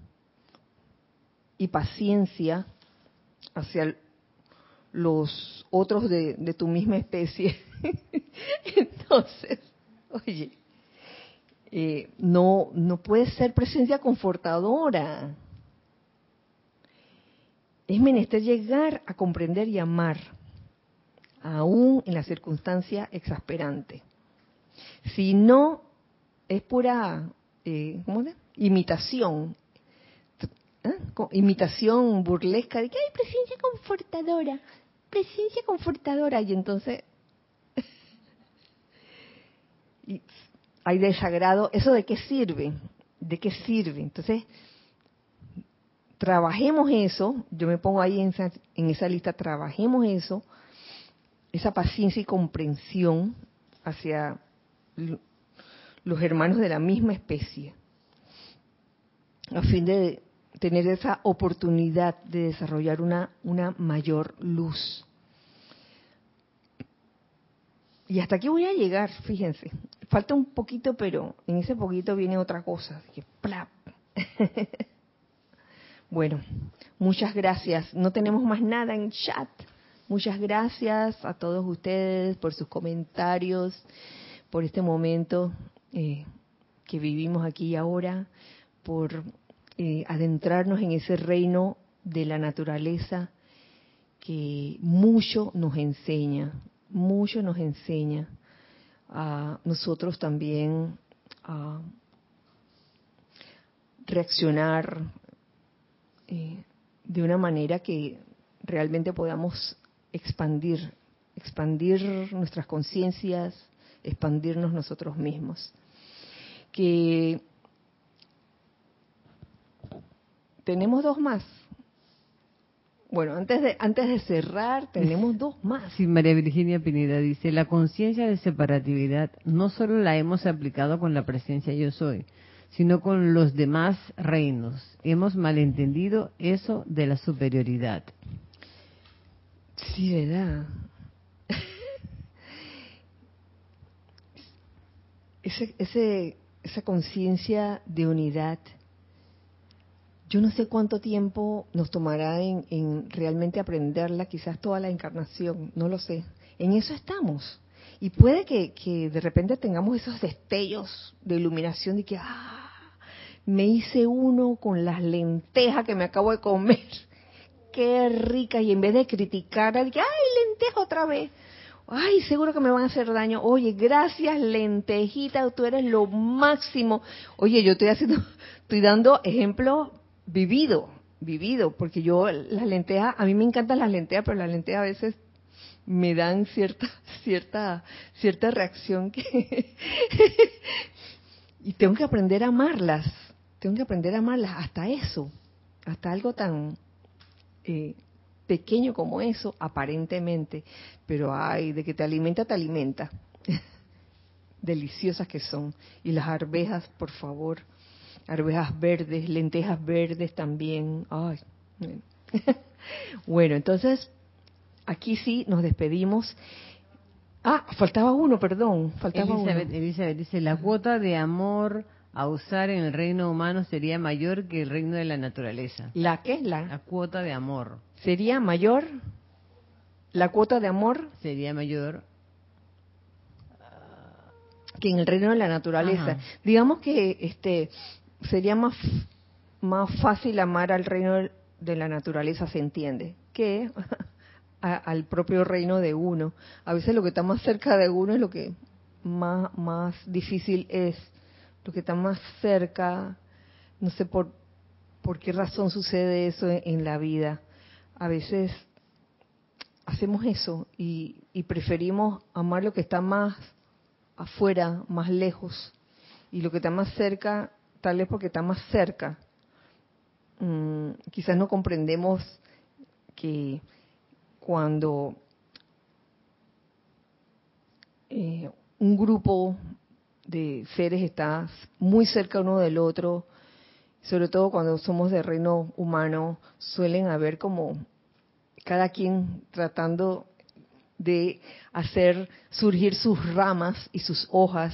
y paciencia hacia los otros de, tu misma especie. Entonces, oye, eh, no, no puede ser presencia confortadora. Es menester llegar a comprender y amar, aún en la circunstancia exasperante. Si no, es pura eh, imitación, ¿eh? imitación burlesca de que hay presencia confortadora presencia confortadora y entonces hay desagrado, ¿eso de qué sirve? ¿De qué sirve? Entonces, trabajemos eso, yo me pongo ahí en esa, en esa lista, trabajemos eso, esa paciencia y comprensión hacia los hermanos de la misma especie, a fin de tener esa oportunidad de desarrollar una, una mayor luz. Y hasta aquí voy a llegar, fíjense. Falta un poquito, pero en ese poquito viene otra cosa. bueno, muchas gracias. No tenemos más nada en chat. Muchas gracias a todos ustedes por sus comentarios, por este momento eh, que vivimos aquí y ahora, por eh, adentrarnos en ese reino de la naturaleza que mucho nos enseña, mucho nos enseña a nosotros también a reaccionar eh, de una manera que realmente podamos expandir, expandir nuestras conciencias, expandirnos nosotros mismos. Que tenemos dos más. Bueno, antes de, antes de cerrar, tenemos dos más. Sí, María Virginia Pineda dice, la conciencia de separatividad no solo la hemos aplicado con la presencia yo soy, sino con los demás reinos. Hemos malentendido eso de la superioridad. Sí, ¿verdad? Ese, ese, esa conciencia de unidad yo no sé cuánto tiempo nos tomará en, realmente aprenderla, quizás toda la encarnación, no lo sé. En eso estamos. Y puede que, de repente tengamos esos destellos de iluminación de que, ah, me hice uno con las lentejas que me acabo de comer. Qué rica. Y en vez de criticar, que, ay, lenteja otra vez. Ay, seguro que me van a hacer daño. Oye, gracias, lentejita, tú eres lo máximo. Oye, yo estoy haciendo, estoy dando ejemplos vivido, vivido, porque yo las lentejas, a mí me encantan las lentejas, pero las lentejas a veces me dan cierta, cierta, cierta reacción que y tengo que aprender a amarlas, tengo que aprender a amarlas hasta eso, hasta algo tan eh, pequeño como eso, aparentemente, pero ay, de que te alimenta, te alimenta. Deliciosas que son. Y las arvejas, por favor, arvejas verdes, lentejas verdes también. Ay, bueno. entonces aquí sí nos despedimos. Ah, faltaba uno, perdón, faltaba Elizabeth, uno. Elizabeth dice, la cuota de amor a usar en el reino humano sería mayor que el reino de la naturaleza. ¿La qué? La, La cuota de amor ¿Sería mayor la cuota de amor sería mayor. que en el reino de la naturaleza? Ajá. Digamos que este sería más, más fácil amar al reino de la naturaleza, se entiende, que a- al propio reino de uno. A veces lo que está más cerca de uno es lo que más, más difícil es. Lo que está más cerca, no sé por, por qué razón sucede eso en, en la vida. A veces hacemos eso y, preferimos amar lo que está más afuera, más lejos, y lo que está más cerca, tal vez porque está más cerca. Mm, quizás no comprendemos que cuando eh, un grupo de seres está muy cerca uno del otro, sobre todo cuando somos de reino humano, suelen haber como cada quien tratando de hacer surgir sus ramas y sus hojas.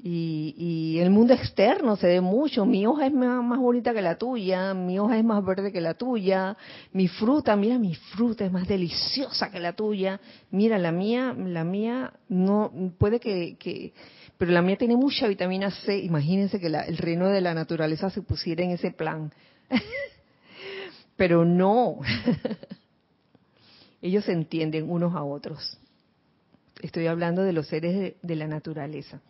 Y, y el mundo externo se ve mucho. Mi hoja es más, bonita que la tuya, mi hoja es más verde que la tuya, mi fruta, mira, mi fruta es más deliciosa que la tuya. Mira, la mía, la mía no puede que pero la mía tiene mucha vitamina C. Imagínense que el reino de la naturaleza se pusiera en ese plan. pero no. Ellos se entienden unos a otros. Estoy hablando de los seres de, la naturaleza.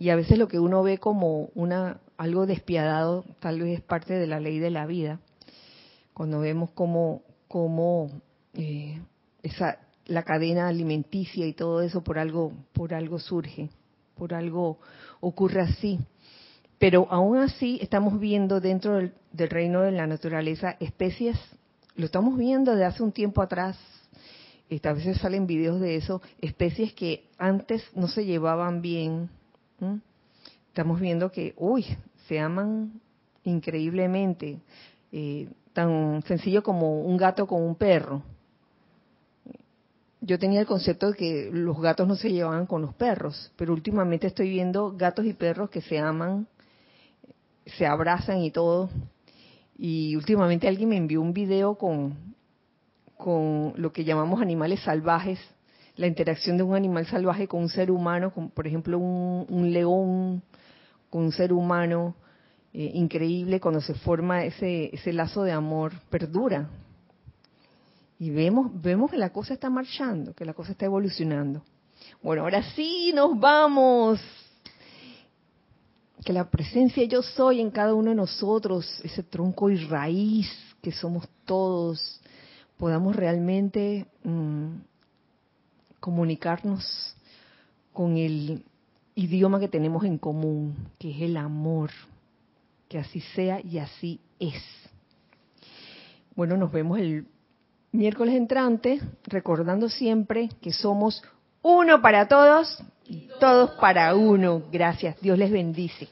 Y a veces lo que uno ve como una algo despiadado, tal vez es parte de la ley de la vida. Cuando vemos cómo, cómo eh, esa, la cadena alimenticia y todo eso por algo, por algo surge, por algo ocurre así. Pero aún así estamos viendo dentro del, reino de la naturaleza especies, lo estamos viendo de hace un tiempo atrás, a veces salen videos de eso, especies que antes no se llevaban bien. Estamos viendo que, uy, se aman increíblemente. Eh, tan sencillo como un gato con un perro. Yo tenía el concepto de que los gatos no se llevaban con los perros, pero últimamente estoy viendo gatos y perros que se aman, se abrazan y todo. Y últimamente alguien me envió un video con, con lo que llamamos animales salvajes, la interacción de un animal salvaje con un ser humano, con, por ejemplo un, león con un ser humano, eh, increíble cuando se forma ese, ese lazo de amor, perdura. Y vemos, vemos que la cosa está marchando, que la cosa está evolucionando. Bueno, ahora sí nos vamos. Que la presencia yo soy en cada uno de nosotros, ese tronco y raíz que somos todos, podamos realmente mm, comunicarnos con el idioma que tenemos en común, que es el amor. Que así sea y así es. Bueno, nos vemos el miércoles entrante, recordando siempre que somos uno para todos y todos para uno. Gracias. Dios les bendice.